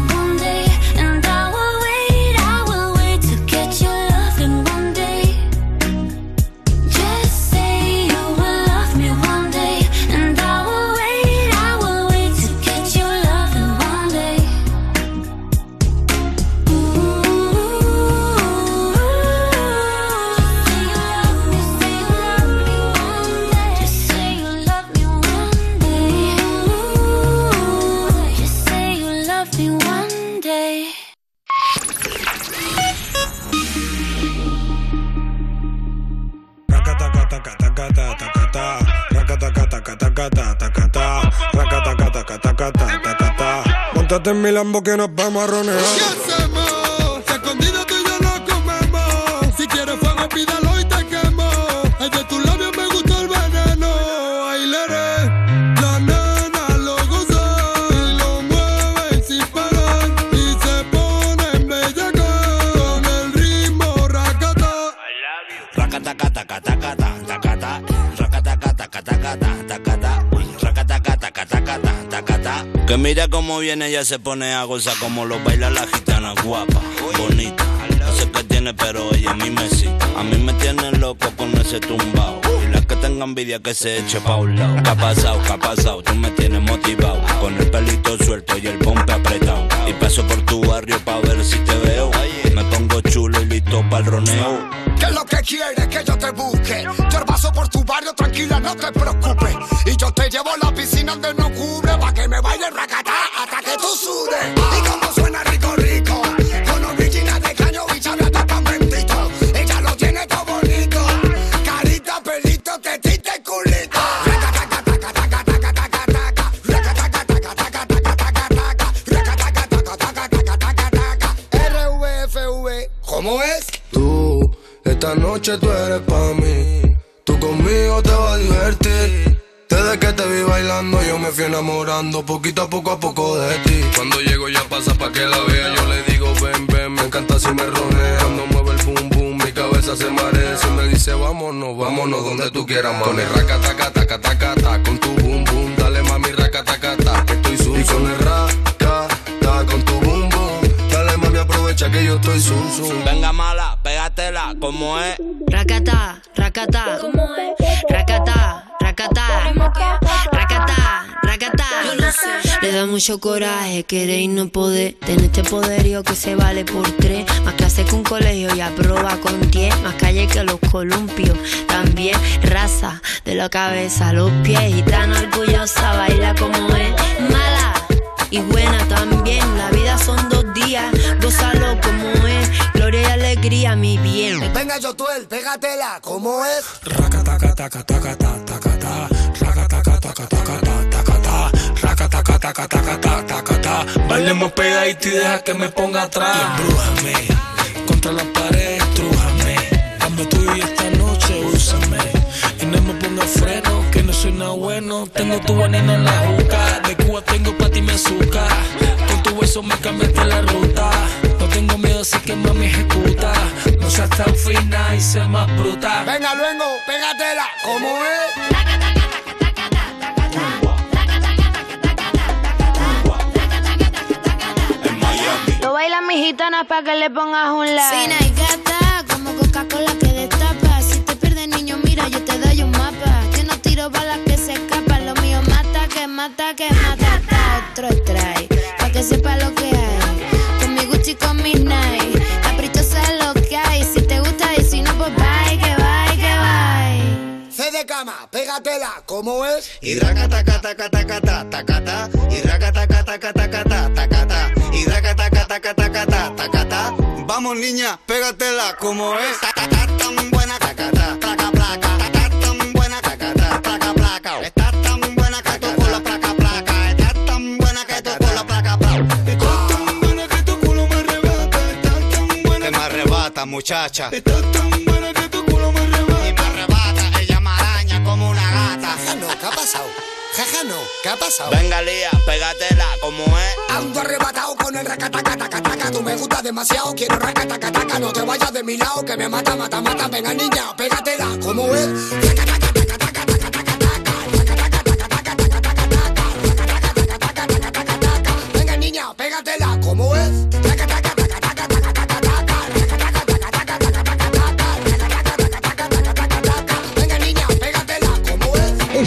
Montate en mi Lambo que nos vamos a ronear. Que mira cómo viene, ella se pone a gozar como lo baila la gitana guapa, bonita. No sé qué tiene, pero ella a mí me. A mí me tiene loco con ese tumbao. Y la que tenga envidia que se eche pa' un lado. ¿Qué ha pasado? ¿Qué ha pasado? Tú me tienes motivado. Con el pelito suelto y el pompe apretado. Y paso por tu barrio pa' ver si te veo. Me pongo chulo y listo para el roneo. ¿Qué es lo que quieres que yo te busque? Yo paso por tu barrio, tranquila, no te preocupes. Y yo te llevo a la piscina donde no cubre, Y como suena rico, rico. Con original de caño y chablata pan bendito. Ella lo tiene todo bonito. Carita, pelito, tetita y culito. RVFV, ¿cómo es? Tú, esta noche tú eres pa' mí. Tú conmigo te vas a divertir. Desde que que te vi bailando, yo me fui enamorando poquito a poco a poco de ti. Cuando llego ya pasa pa' que la vea, yo le digo ven, ven, me encanta si me ronea. Cuando mueve el boom boom, mi cabeza se marea. Si me dice vámonos, vámonos donde tú quieras, mami. Con el raca taca taca taca ta, con tu boom boom, dale mami raca taca ta, que estoy zoom. Y con el raca ta, con tu boom boom, dale mami aprovecha que yo estoy zoom zoom. Venga mala, pégatela, como es. Racata, racata. ¿Cómo es? Racata, racata. Racata, racata. Le da mucho coraje querer y no poder tener este poderío que se vale por tres. Más clase que un colegio y aprueba con diez. Más calle que los columpios. También raza de la cabeza a los pies. Y tan orgullosa, baila como es. Mala y buena también. La vida son dos días, gózalo como es. Alegría, mi bien. Venga, Yotuel, pégatela, ¿cómo es? Bailemos pegadito y deja que me ponga atrás. Embrújame, contra la pared, estrújame. Dame tuyo y esta noche úsame. Y no me ponga freno, que no soy nada bueno. Tengo tu veneno en la juca. De Cuba tengo pa' ti mi azúcar. Con tu beso me cambiaste la ruta. Así que mami ejecuta. No seas tan fina y sé más bruta. Venga, luego, pégatela, ¿cómo es? Lo bailan mis gitanas pa' que le pongas un like. Fina y gata, como Coca-Cola que destapa. Si te pierdes, niño, mira, yo te doy un mapa. Yo no tiro balas que se escapan. Lo mío mata, que mata, que mata. Ta, otro trae, pa' que sepa lo que hay. Con mi Gucci, con mis Nike. Caprichosa es lo que hay. Si te gusta y si no, pues bye, que bye, que bye. C de cama, pégatela, ¿cómo es? Y raca taca taca taca ta taca ta. Y raca taca taca taca ta taca ta. Y raca taca taca taca ta taca ta. Vamos niña, pégatela como es. Ta, ta, ta, tan buena taca ta, placa placa. Ta, ta, tan buena taca ta, placa placa. Arrebata muchacha. Estás tan buena que tu culo me arrebata. Y me arrebata, ella me araña como una gata. Jaja, no, ¿qué ha pasado? Jaja, no, ¿qué ha pasado? Venga, Lía, pégatela, como es. Ando arrebatado con el racatacatacataca Tú me gustas demasiado, quiero racatacataca No te vayas de mi lado, que me mata, mata, mata Venga niña, pégatela, ¿cómo es? Venga niña, pégatela, ¿cómo es?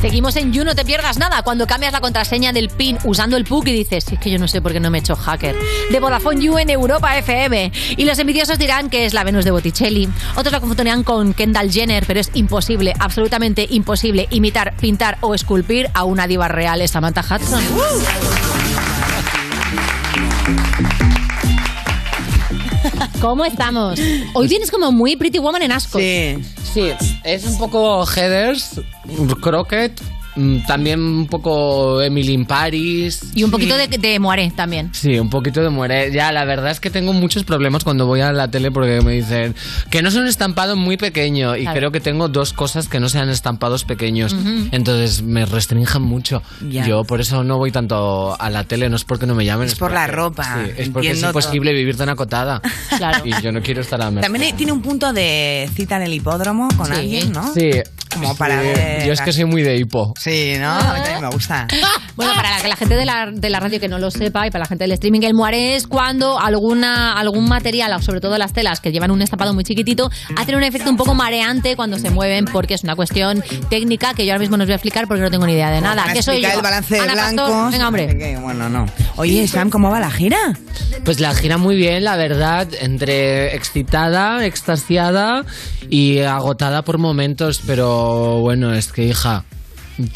Seguimos en You, no te pierdas nada. Cuando cambias la contraseña del PIN usando el PUC y dices, "Si es que yo no sé por qué no me he hecho hacker. De Vodafone You en Europa FM. Y los envidiosos dirán que es la Venus de Botticelli. Otros la confundirán con Kendall Jenner, pero es imposible, absolutamente imposible, imitar, pintar o esculpir a una diva real, Samantha Hudson. ¿Cómo estamos? Hoy vienes como muy Pretty Woman en asco. Sí, sí, es un poco Heathers, Crockett, mm, también un poco Emily in Paris. Y un poquito de, de Moiré también. Sí, un poquito de muere. Ya, la verdad es que tengo muchos problemas cuando voy a la tele porque me dicen que no es un estampado muy pequeño y Claro. creo que tengo dos cosas que no sean estampados pequeños. Ujú. Entonces me restringen mucho. Ya. Yo por eso no voy tanto a la tele, no es porque no me llamen. Es por la porque- ropa, Sí, es porque es imposible vivir tan acotada. Claro. Y yo no quiero estar a merced. También tiene un punto de cita en el hipódromo con Sí. alguien, ¿no? Sí. Como para Sí, ver- Yo es que soy muy de hipo. Sí, ¿no? A mí también me gusta. Bueno, para la, que la gente de la, de la radio que no lo sepa y para la gente del streaming, el moiré es cuando alguna, algún material, o sobre todo las telas que llevan un estampado muy chiquitito, hacen un efecto un poco mareante cuando se mueven porque es una cuestión técnica que yo ahora mismo no os voy a explicar porque no tengo ni idea de nada. ¿Qué soy yo? el balance de Ana Pastor, blancos. Venga, hombre. Bueno, no. Oye, Sam, ¿cómo va la gira? Pues la gira muy bien, la verdad, entre excitada, extasiada y agotada por momentos, pero bueno, es que hija,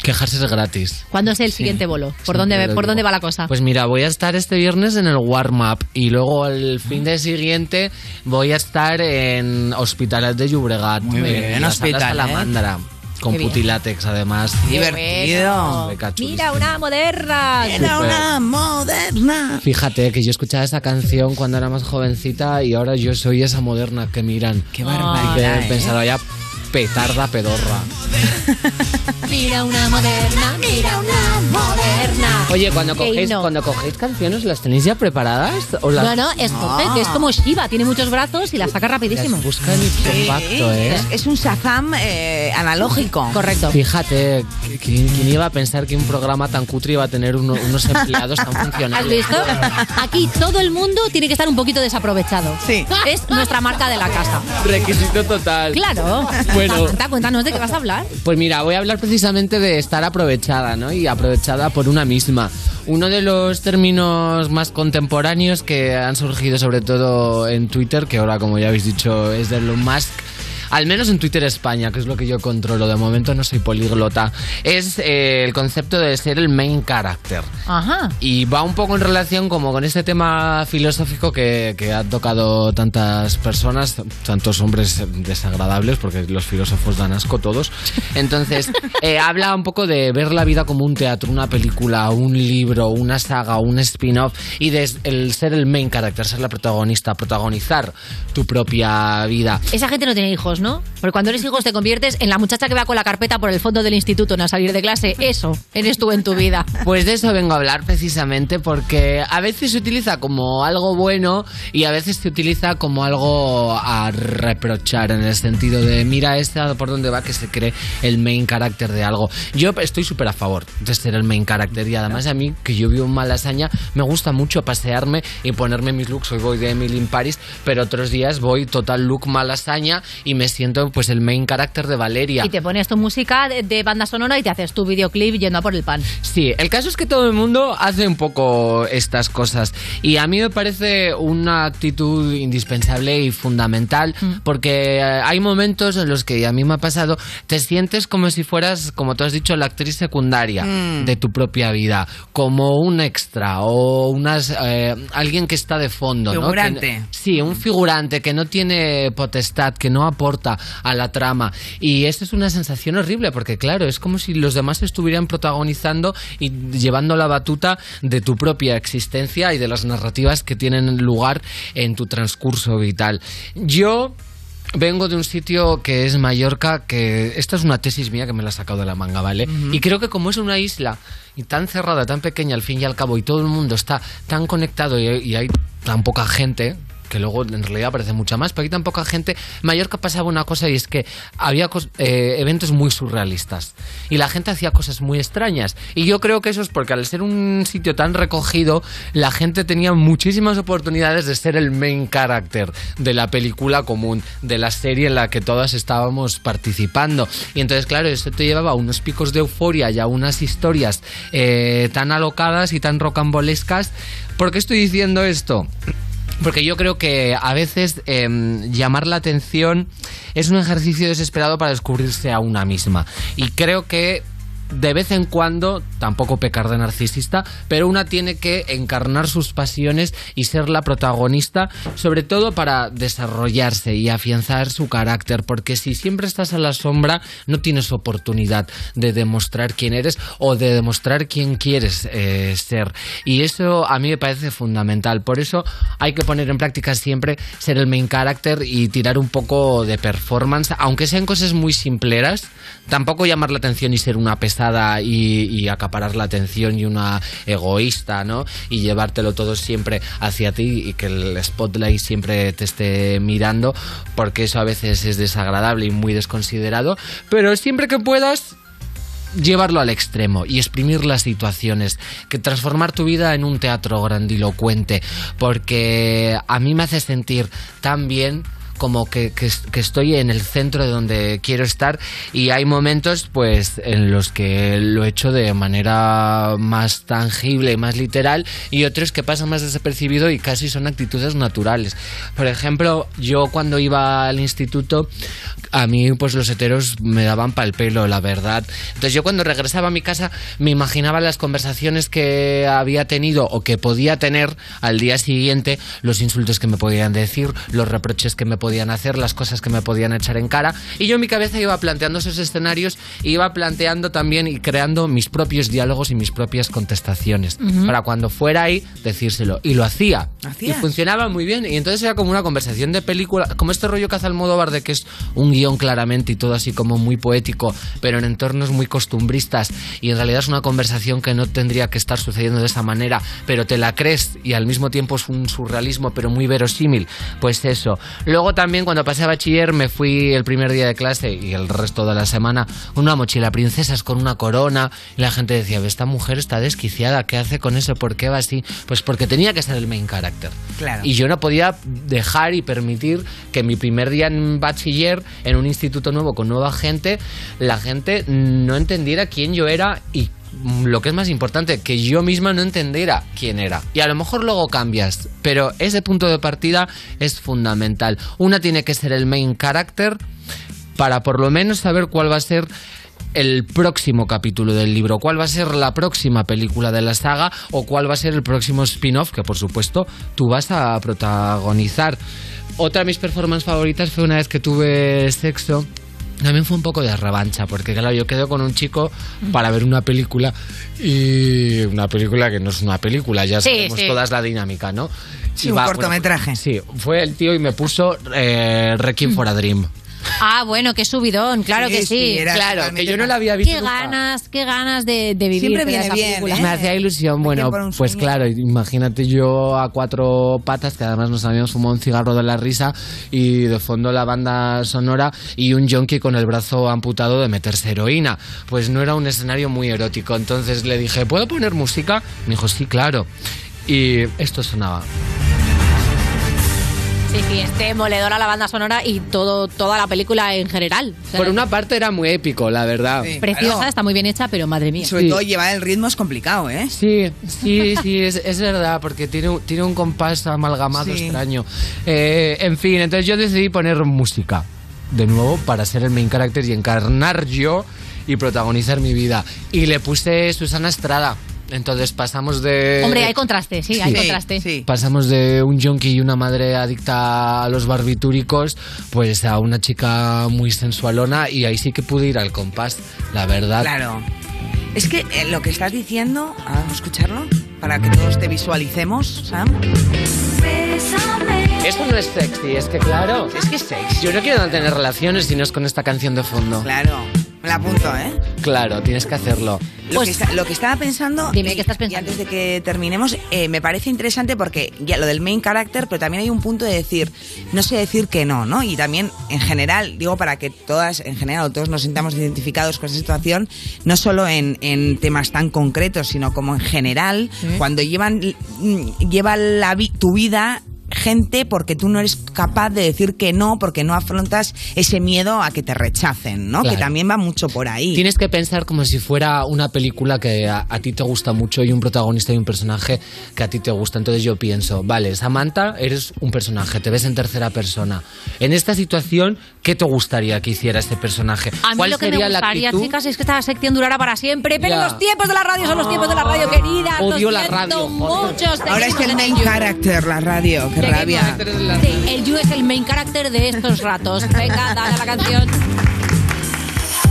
Quejarse es gratis. ¿Cuándo es el siguiente bolo? ¿Por, dónde, ¿Por dónde va la cosa? Pues mira, voy a estar este viernes en el warm-up y luego el fin de siguiente voy a estar en Hospitalet de Llobregat. Muy bien, en Hospitalet. Salamandra. Con putilátex, además. Divertido. Mira, una moderna. Era una moderna. Fíjate que yo escuchaba esa canción cuando era más jovencita y ahora yo soy esa moderna que miran. Qué Y barbaridad, que ¿eh? he pensado ya petarda pedorra. Mira una moderna, mira una moderna. Oye, cuando cogéis, cuando cogéis canciones, ¿las tenéis ya preparadas? ¿O las No, no, es Jorge, que es como Shiva, tiene muchos brazos y la saca rapidísimo. las buscan ipso facto, eh? Es, es un Shazam eh, analógico. Correcto. Fíjate, ¿quién, quién iba a pensar que un programa tan cutre iba a tener uno- unos empleados tan ¿Has funcionales? visto? Aquí todo el mundo tiene que estar un poquito desaprovechado. Sí. Es nuestra marca de la casa. Requisito total. Claro. Bueno. Cuéntanos de qué vas a hablar. Pues mira, voy a hablar precisamente de estar aprovechada, ¿no? Y aprovechada por una misma. Uno de los términos más contemporáneos que han surgido sobre todo en Twitter, que ahora como ya habéis dicho es de Elon Musk, al menos en Twitter España, que es lo que yo controlo, de momento no soy políglota, es eh, el concepto de ser el main character. Ajá. Y va un poco en relación como con este tema filosófico que, que ha tocado tantas personas, tantos hombres desagradables, porque los filósofos dan asco todos. Entonces, eh, habla un poco de ver la vida como un teatro, una película, un libro, una saga, un spin-off, y de el ser el main character, ser la protagonista, protagonizar tu propia vida. Esa gente no tiene hijos, ¿no? Porque cuando eres hijo te conviertes en la muchacha que va con la carpeta por el fondo del instituto no salir de clase. Eso eres tú en tu vida. Pues de eso vengo a hablar precisamente porque a veces se utiliza como algo bueno y a veces se utiliza como algo a reprochar en el sentido de mira esta por dónde va que se cree el main character de algo. Yo estoy súper a favor de ser el main character y además a mí que yo vivo en Malasaña me gusta mucho pasearme y ponerme mis looks. Hoy voy de Emily in Paris, pero otros días voy total look Malasaña y me siento pues el main character de Valeria. Y te pones tu música de, de banda sonora y te haces tu videoclip yendo a por el pan. Sí, el caso es que todo el mundo hace un poco estas cosas y a mí me parece una actitud indispensable y fundamental porque eh, hay momentos en los que y a mí me ha pasado, te sientes como si fueras, como tú has dicho, la actriz secundaria Mm. de tu propia vida, como un extra o unas eh, alguien que está de fondo, ¿no? Figurante. Que- sí, un figurante que no tiene potestad, que no aporta a la trama y eso es una sensación horrible porque claro, es como si los demás estuvieran protagonizando y llevando la batuta de tu propia existencia y de las narrativas que tienen lugar en tu transcurso vital. Yo Vengo de un sitio que es Mallorca, que esta es una tesis mía que me la he sacado de la manga, ¿vale? Y creo que como es una isla y tan cerrada, tan pequeña al fin y al cabo, y todo el mundo está tan conectado y, y hay tan poca gente, que luego en realidad parece mucha más, pero hay tan poca gente, Mallorca pasaba una cosa y es que había eh, eventos muy surrealistas y la gente hacía cosas muy extrañas. Y yo creo que eso es porque al ser un sitio tan recogido, la gente tenía muchísimas oportunidades de ser el main character de la película común, de la serie en la que todas estábamos participando. Y entonces, claro, eso te llevaba a unos picos de euforia y a unas historias eh, tan alocadas y tan rocambolescas. ¿Por qué estoy diciendo esto? Porque yo creo que a veces em, llamar la atención es un ejercicio desesperado para descubrirse a una misma. Y creo que de vez en cuando, tampoco pecar de narcisista, pero una tiene que encarnar sus pasiones y ser la protagonista, sobre todo para desarrollarse y afianzar su carácter, porque si siempre estás a la sombra, no tienes oportunidad de demostrar quién eres o de demostrar quién quieres eh, ser. Y eso a mí me parece fundamental. Por eso hay que poner en práctica siempre ser el main character y tirar un poco de performance, aunque sean cosas muy simpleras, tampoco llamar la atención y ser una pesada y, y acaparar la atención y una egoísta, ¿no? Y llevártelo todo siempre hacia ti y que el spotlight siempre te esté mirando, porque eso a veces es desagradable y muy desconsiderado, pero siempre que puedas llevarlo al extremo y exprimir las situaciones, que transformar tu vida en un teatro grandilocuente, porque a mí me hace sentir tan bien como que, que, estoy en el centro de donde quiero estar y hay momentos pues en los que lo he hecho de manera más tangible, más literal y otros que pasan más desapercibido y casi son actitudes naturales. Por ejemplo, yo cuando iba al instituto a mí pues los heteros me daban pal pelo, la verdad. Entonces yo cuando regresaba a mi casa me imaginaba las conversaciones que había tenido o que podía tener al día siguiente, los insultos que me podían decir, los reproches que me podían hacer, las cosas que me podían echar en cara. Y yo en mi cabeza iba planteando esos escenarios, iba planteando también y creando mis propios diálogos y mis propias contestaciones. Ujú. Para cuando fuera ahí, decírselo. Y lo hacía. Y funcionaba muy bien. Y entonces era como una conversación de película, como este rollo que hace Almodóvar de que es un guion claramente y todo así como muy poético, pero en entornos muy costumbristas. Y en realidad es una conversación que no tendría que estar sucediendo de esa manera, pero te la crees y al mismo tiempo es un surrealismo, pero muy verosímil. Pues eso. Luego también cuando pasé a bachiller me fui el primer día de clase y el resto de la semana con una mochila princesas con una corona y la gente decía, esta mujer está desquiciada, ¿qué hace con eso? ¿Por qué va así? Pues porque tenía que ser el main character. Claro. Y yo no podía dejar y permitir que mi primer día en bachiller, en un instituto nuevo con nueva gente, la gente no entendiera quién yo era y lo que es más importante, que yo misma no entendiera quién era. Y a lo mejor luego cambias, pero ese punto de partida es fundamental. Una tiene que ser el main character para por lo menos saber cuál va a ser el próximo capítulo del libro, cuál va a ser la próxima película de la saga o cuál va a ser el próximo spin-off que por supuesto tú vas a protagonizar. Otra de mis performances favoritas fue una vez que tuve sexo. También fue un poco de revancha, porque claro, yo quedo con un chico para ver una película y una película que no es una película, ya Sí, sabemos sí. todas la dinámica, ¿no? Sí, Y un va, cortometraje. sí, fue el tío y me puso eh, Requiem for a Dream. Ah, bueno, qué subidón, claro Sí, que sí. Claro, que yo no la había visto Qué nunca. ganas, qué ganas de, de vivir Siempre viene esa bien, película. ¿eh? Me hacía ilusión, bueno, pues sueño. claro, imagínate yo a cuatro patas, que además nos habíamos fumado un cigarro de la risa, y de fondo la banda sonora y un yonki con el brazo amputado de meterse heroína. Pues no era un escenario muy erótico, entonces le dije, ¿puedo poner música? Me dijo, sí, claro. Y esto sonaba. Sí, sí, este moledora la banda sonora y todo, toda la película en general. O sea, Por una parte era muy épico, la verdad. Preciosa, claro. está muy bien hecha, pero madre mía. Sobre todo llevar el ritmo es complicado, ¿eh? Sí, sí, sí, es, es verdad, porque tiene, un- tiene un compás amalgamado Sí. extraño. Eh, en fin, entonces yo decidí poner música, de nuevo, para ser el main character y encarnar yo y protagonizar mi vida. Y le puse Susana Estrada. Entonces pasamos de... Hombre, hay contraste, sí, hay Sí, contraste. Pasamos de un junkie y una madre adicta a los barbitúricos, pues a una chica muy sensualona y ahí sí que pude ir al compás, la verdad. Claro. Es que eh, lo que estás diciendo, vamos a escucharlo, para que todos te visualicemos, Sam. Eso no es sexy, es que claro. Es que es sexy. Yo no quiero tener relaciones si no es con esta canción de fondo. Claro, me la apunto, ¿eh? Claro, tienes que hacerlo. Lo, que, está- lo que estaba pensando, Dime, y- ¿qué estás y antes de que terminemos, eh, me parece interesante porque ya lo del main character, pero también hay un punto de decir, no sé decir que no, ¿no? Y también, en general, digo para que todas, en general, todos nos sintamos identificados con esa situación, no solo en, en temas tan concretos, sino como en general, cuando llevan, mm, lleva la vi- tu vida gente porque tú no eres capaz de decir que no, porque no afrontas ese miedo a que te rechacen, ¿no? Claro. Que también va mucho por ahí. Tienes que pensar como si fuera una película que a, a ti te gusta mucho y un protagonista y un personaje que a ti te gusta. Entonces yo pienso, vale, Samantha, eres un personaje, te ves en tercera persona. En esta situación, ¿qué te gustaría que hiciera este personaje? A mí ¿Cuál lo que me sería la gustaría, actitud? chicas, es que esta sección durara para siempre. Pero Ya. los tiempos de la radio son los tiempos de la radio, querida. Odio la radio, mucho. Ahora es el main You. character, la radio, qué rabia. Sí, el You es el main character de estos ratos. Venga, dale a la canción.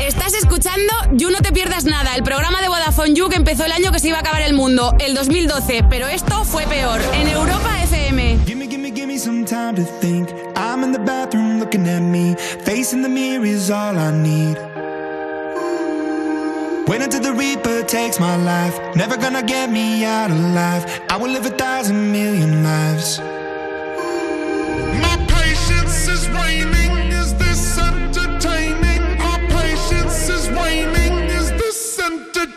Estás escuchando You No Te Pierdas Nada, el programa de Vodafone You que empezó el año que se iba a acabar el mundo, el 2012, pero esto fue peor, en Europa FM. Gimme, gimme, gimme some time to think. I'm in the bathroom looking at me. Facing the mirror is all I need. Wait until the Reaper takes my life. Never gonna get me out alive. I will live a thousand million lives.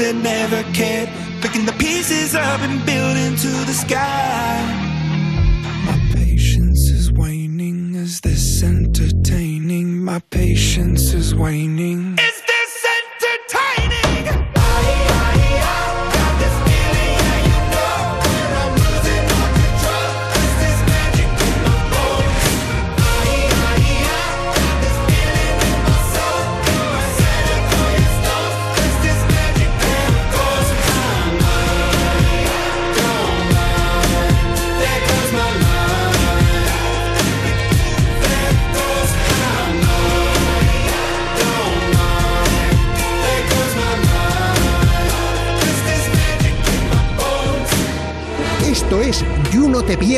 leaving the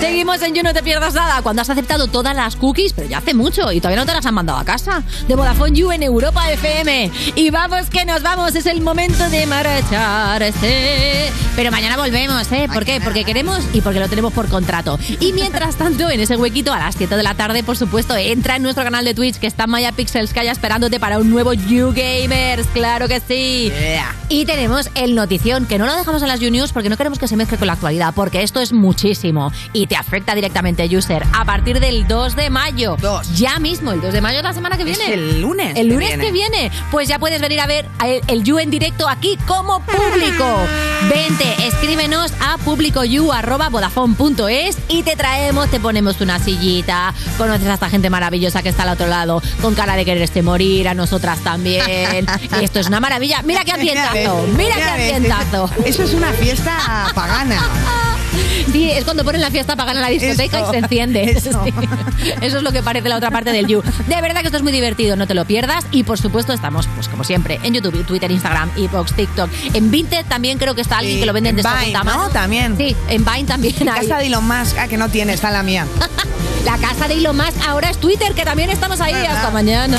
Seguimos en You No Te Pierdas Nada cuando has aceptado todas las cookies, pero ya hace mucho y todavía no te las han mandado a casa. De Vodafone You en Europa FM. Y vamos que nos vamos, es el momento de marcharse. Pero mañana volvemos, ¿eh? ¿Por qué? Porque queremos y porque lo tenemos por contrato. Y mientras tanto, en ese huequito a las 7 de la tarde, por supuesto, entra en nuestro canal de Twitch que está Maya Pixels Calla esperándote para un nuevo You Gamers. Claro que sí. Y tenemos el notición, que no lo dejamos en las You News porque no queremos que se mezcle con la actualidad, porque esto es muchísimo y te afecta directamente, user. A partir del 2 de mayo. Ya mismo, el 2 de mayo es la semana que viene. el lunes El que lunes viene. que viene. Pues ya puedes venir a ver el, el You en directo aquí como público. Vente, escríbenos a publicoyu.vodafone.es y te traemos, te ponemos una sillita, conoces a esta gente maravillosa que está al otro lado, con cara de quererse morir, a nosotras también. Esto es una maravilla. Mira qué mira qué. Eso es una fiesta pagana. Sí, es cuando ponen la fiesta pagana en la discoteca Eso, y se enciende. eso. Sí. Eso es lo que parece la otra parte del You. De verdad que esto es muy divertido, no te lo pierdas. Y por supuesto estamos, pues como siempre, en YouTube, Twitter, Instagram, Evox, TikTok. En Vinted también creo que está alguien Sí, que lo venden de en Vine, segunda ¿no? También. Sí, en Vine también hay. Casa de Elon Musk, ah, que no tiene, está la mía. La casa de Elon Musk ahora es Twitter, que también estamos ahí. Hasta mañana.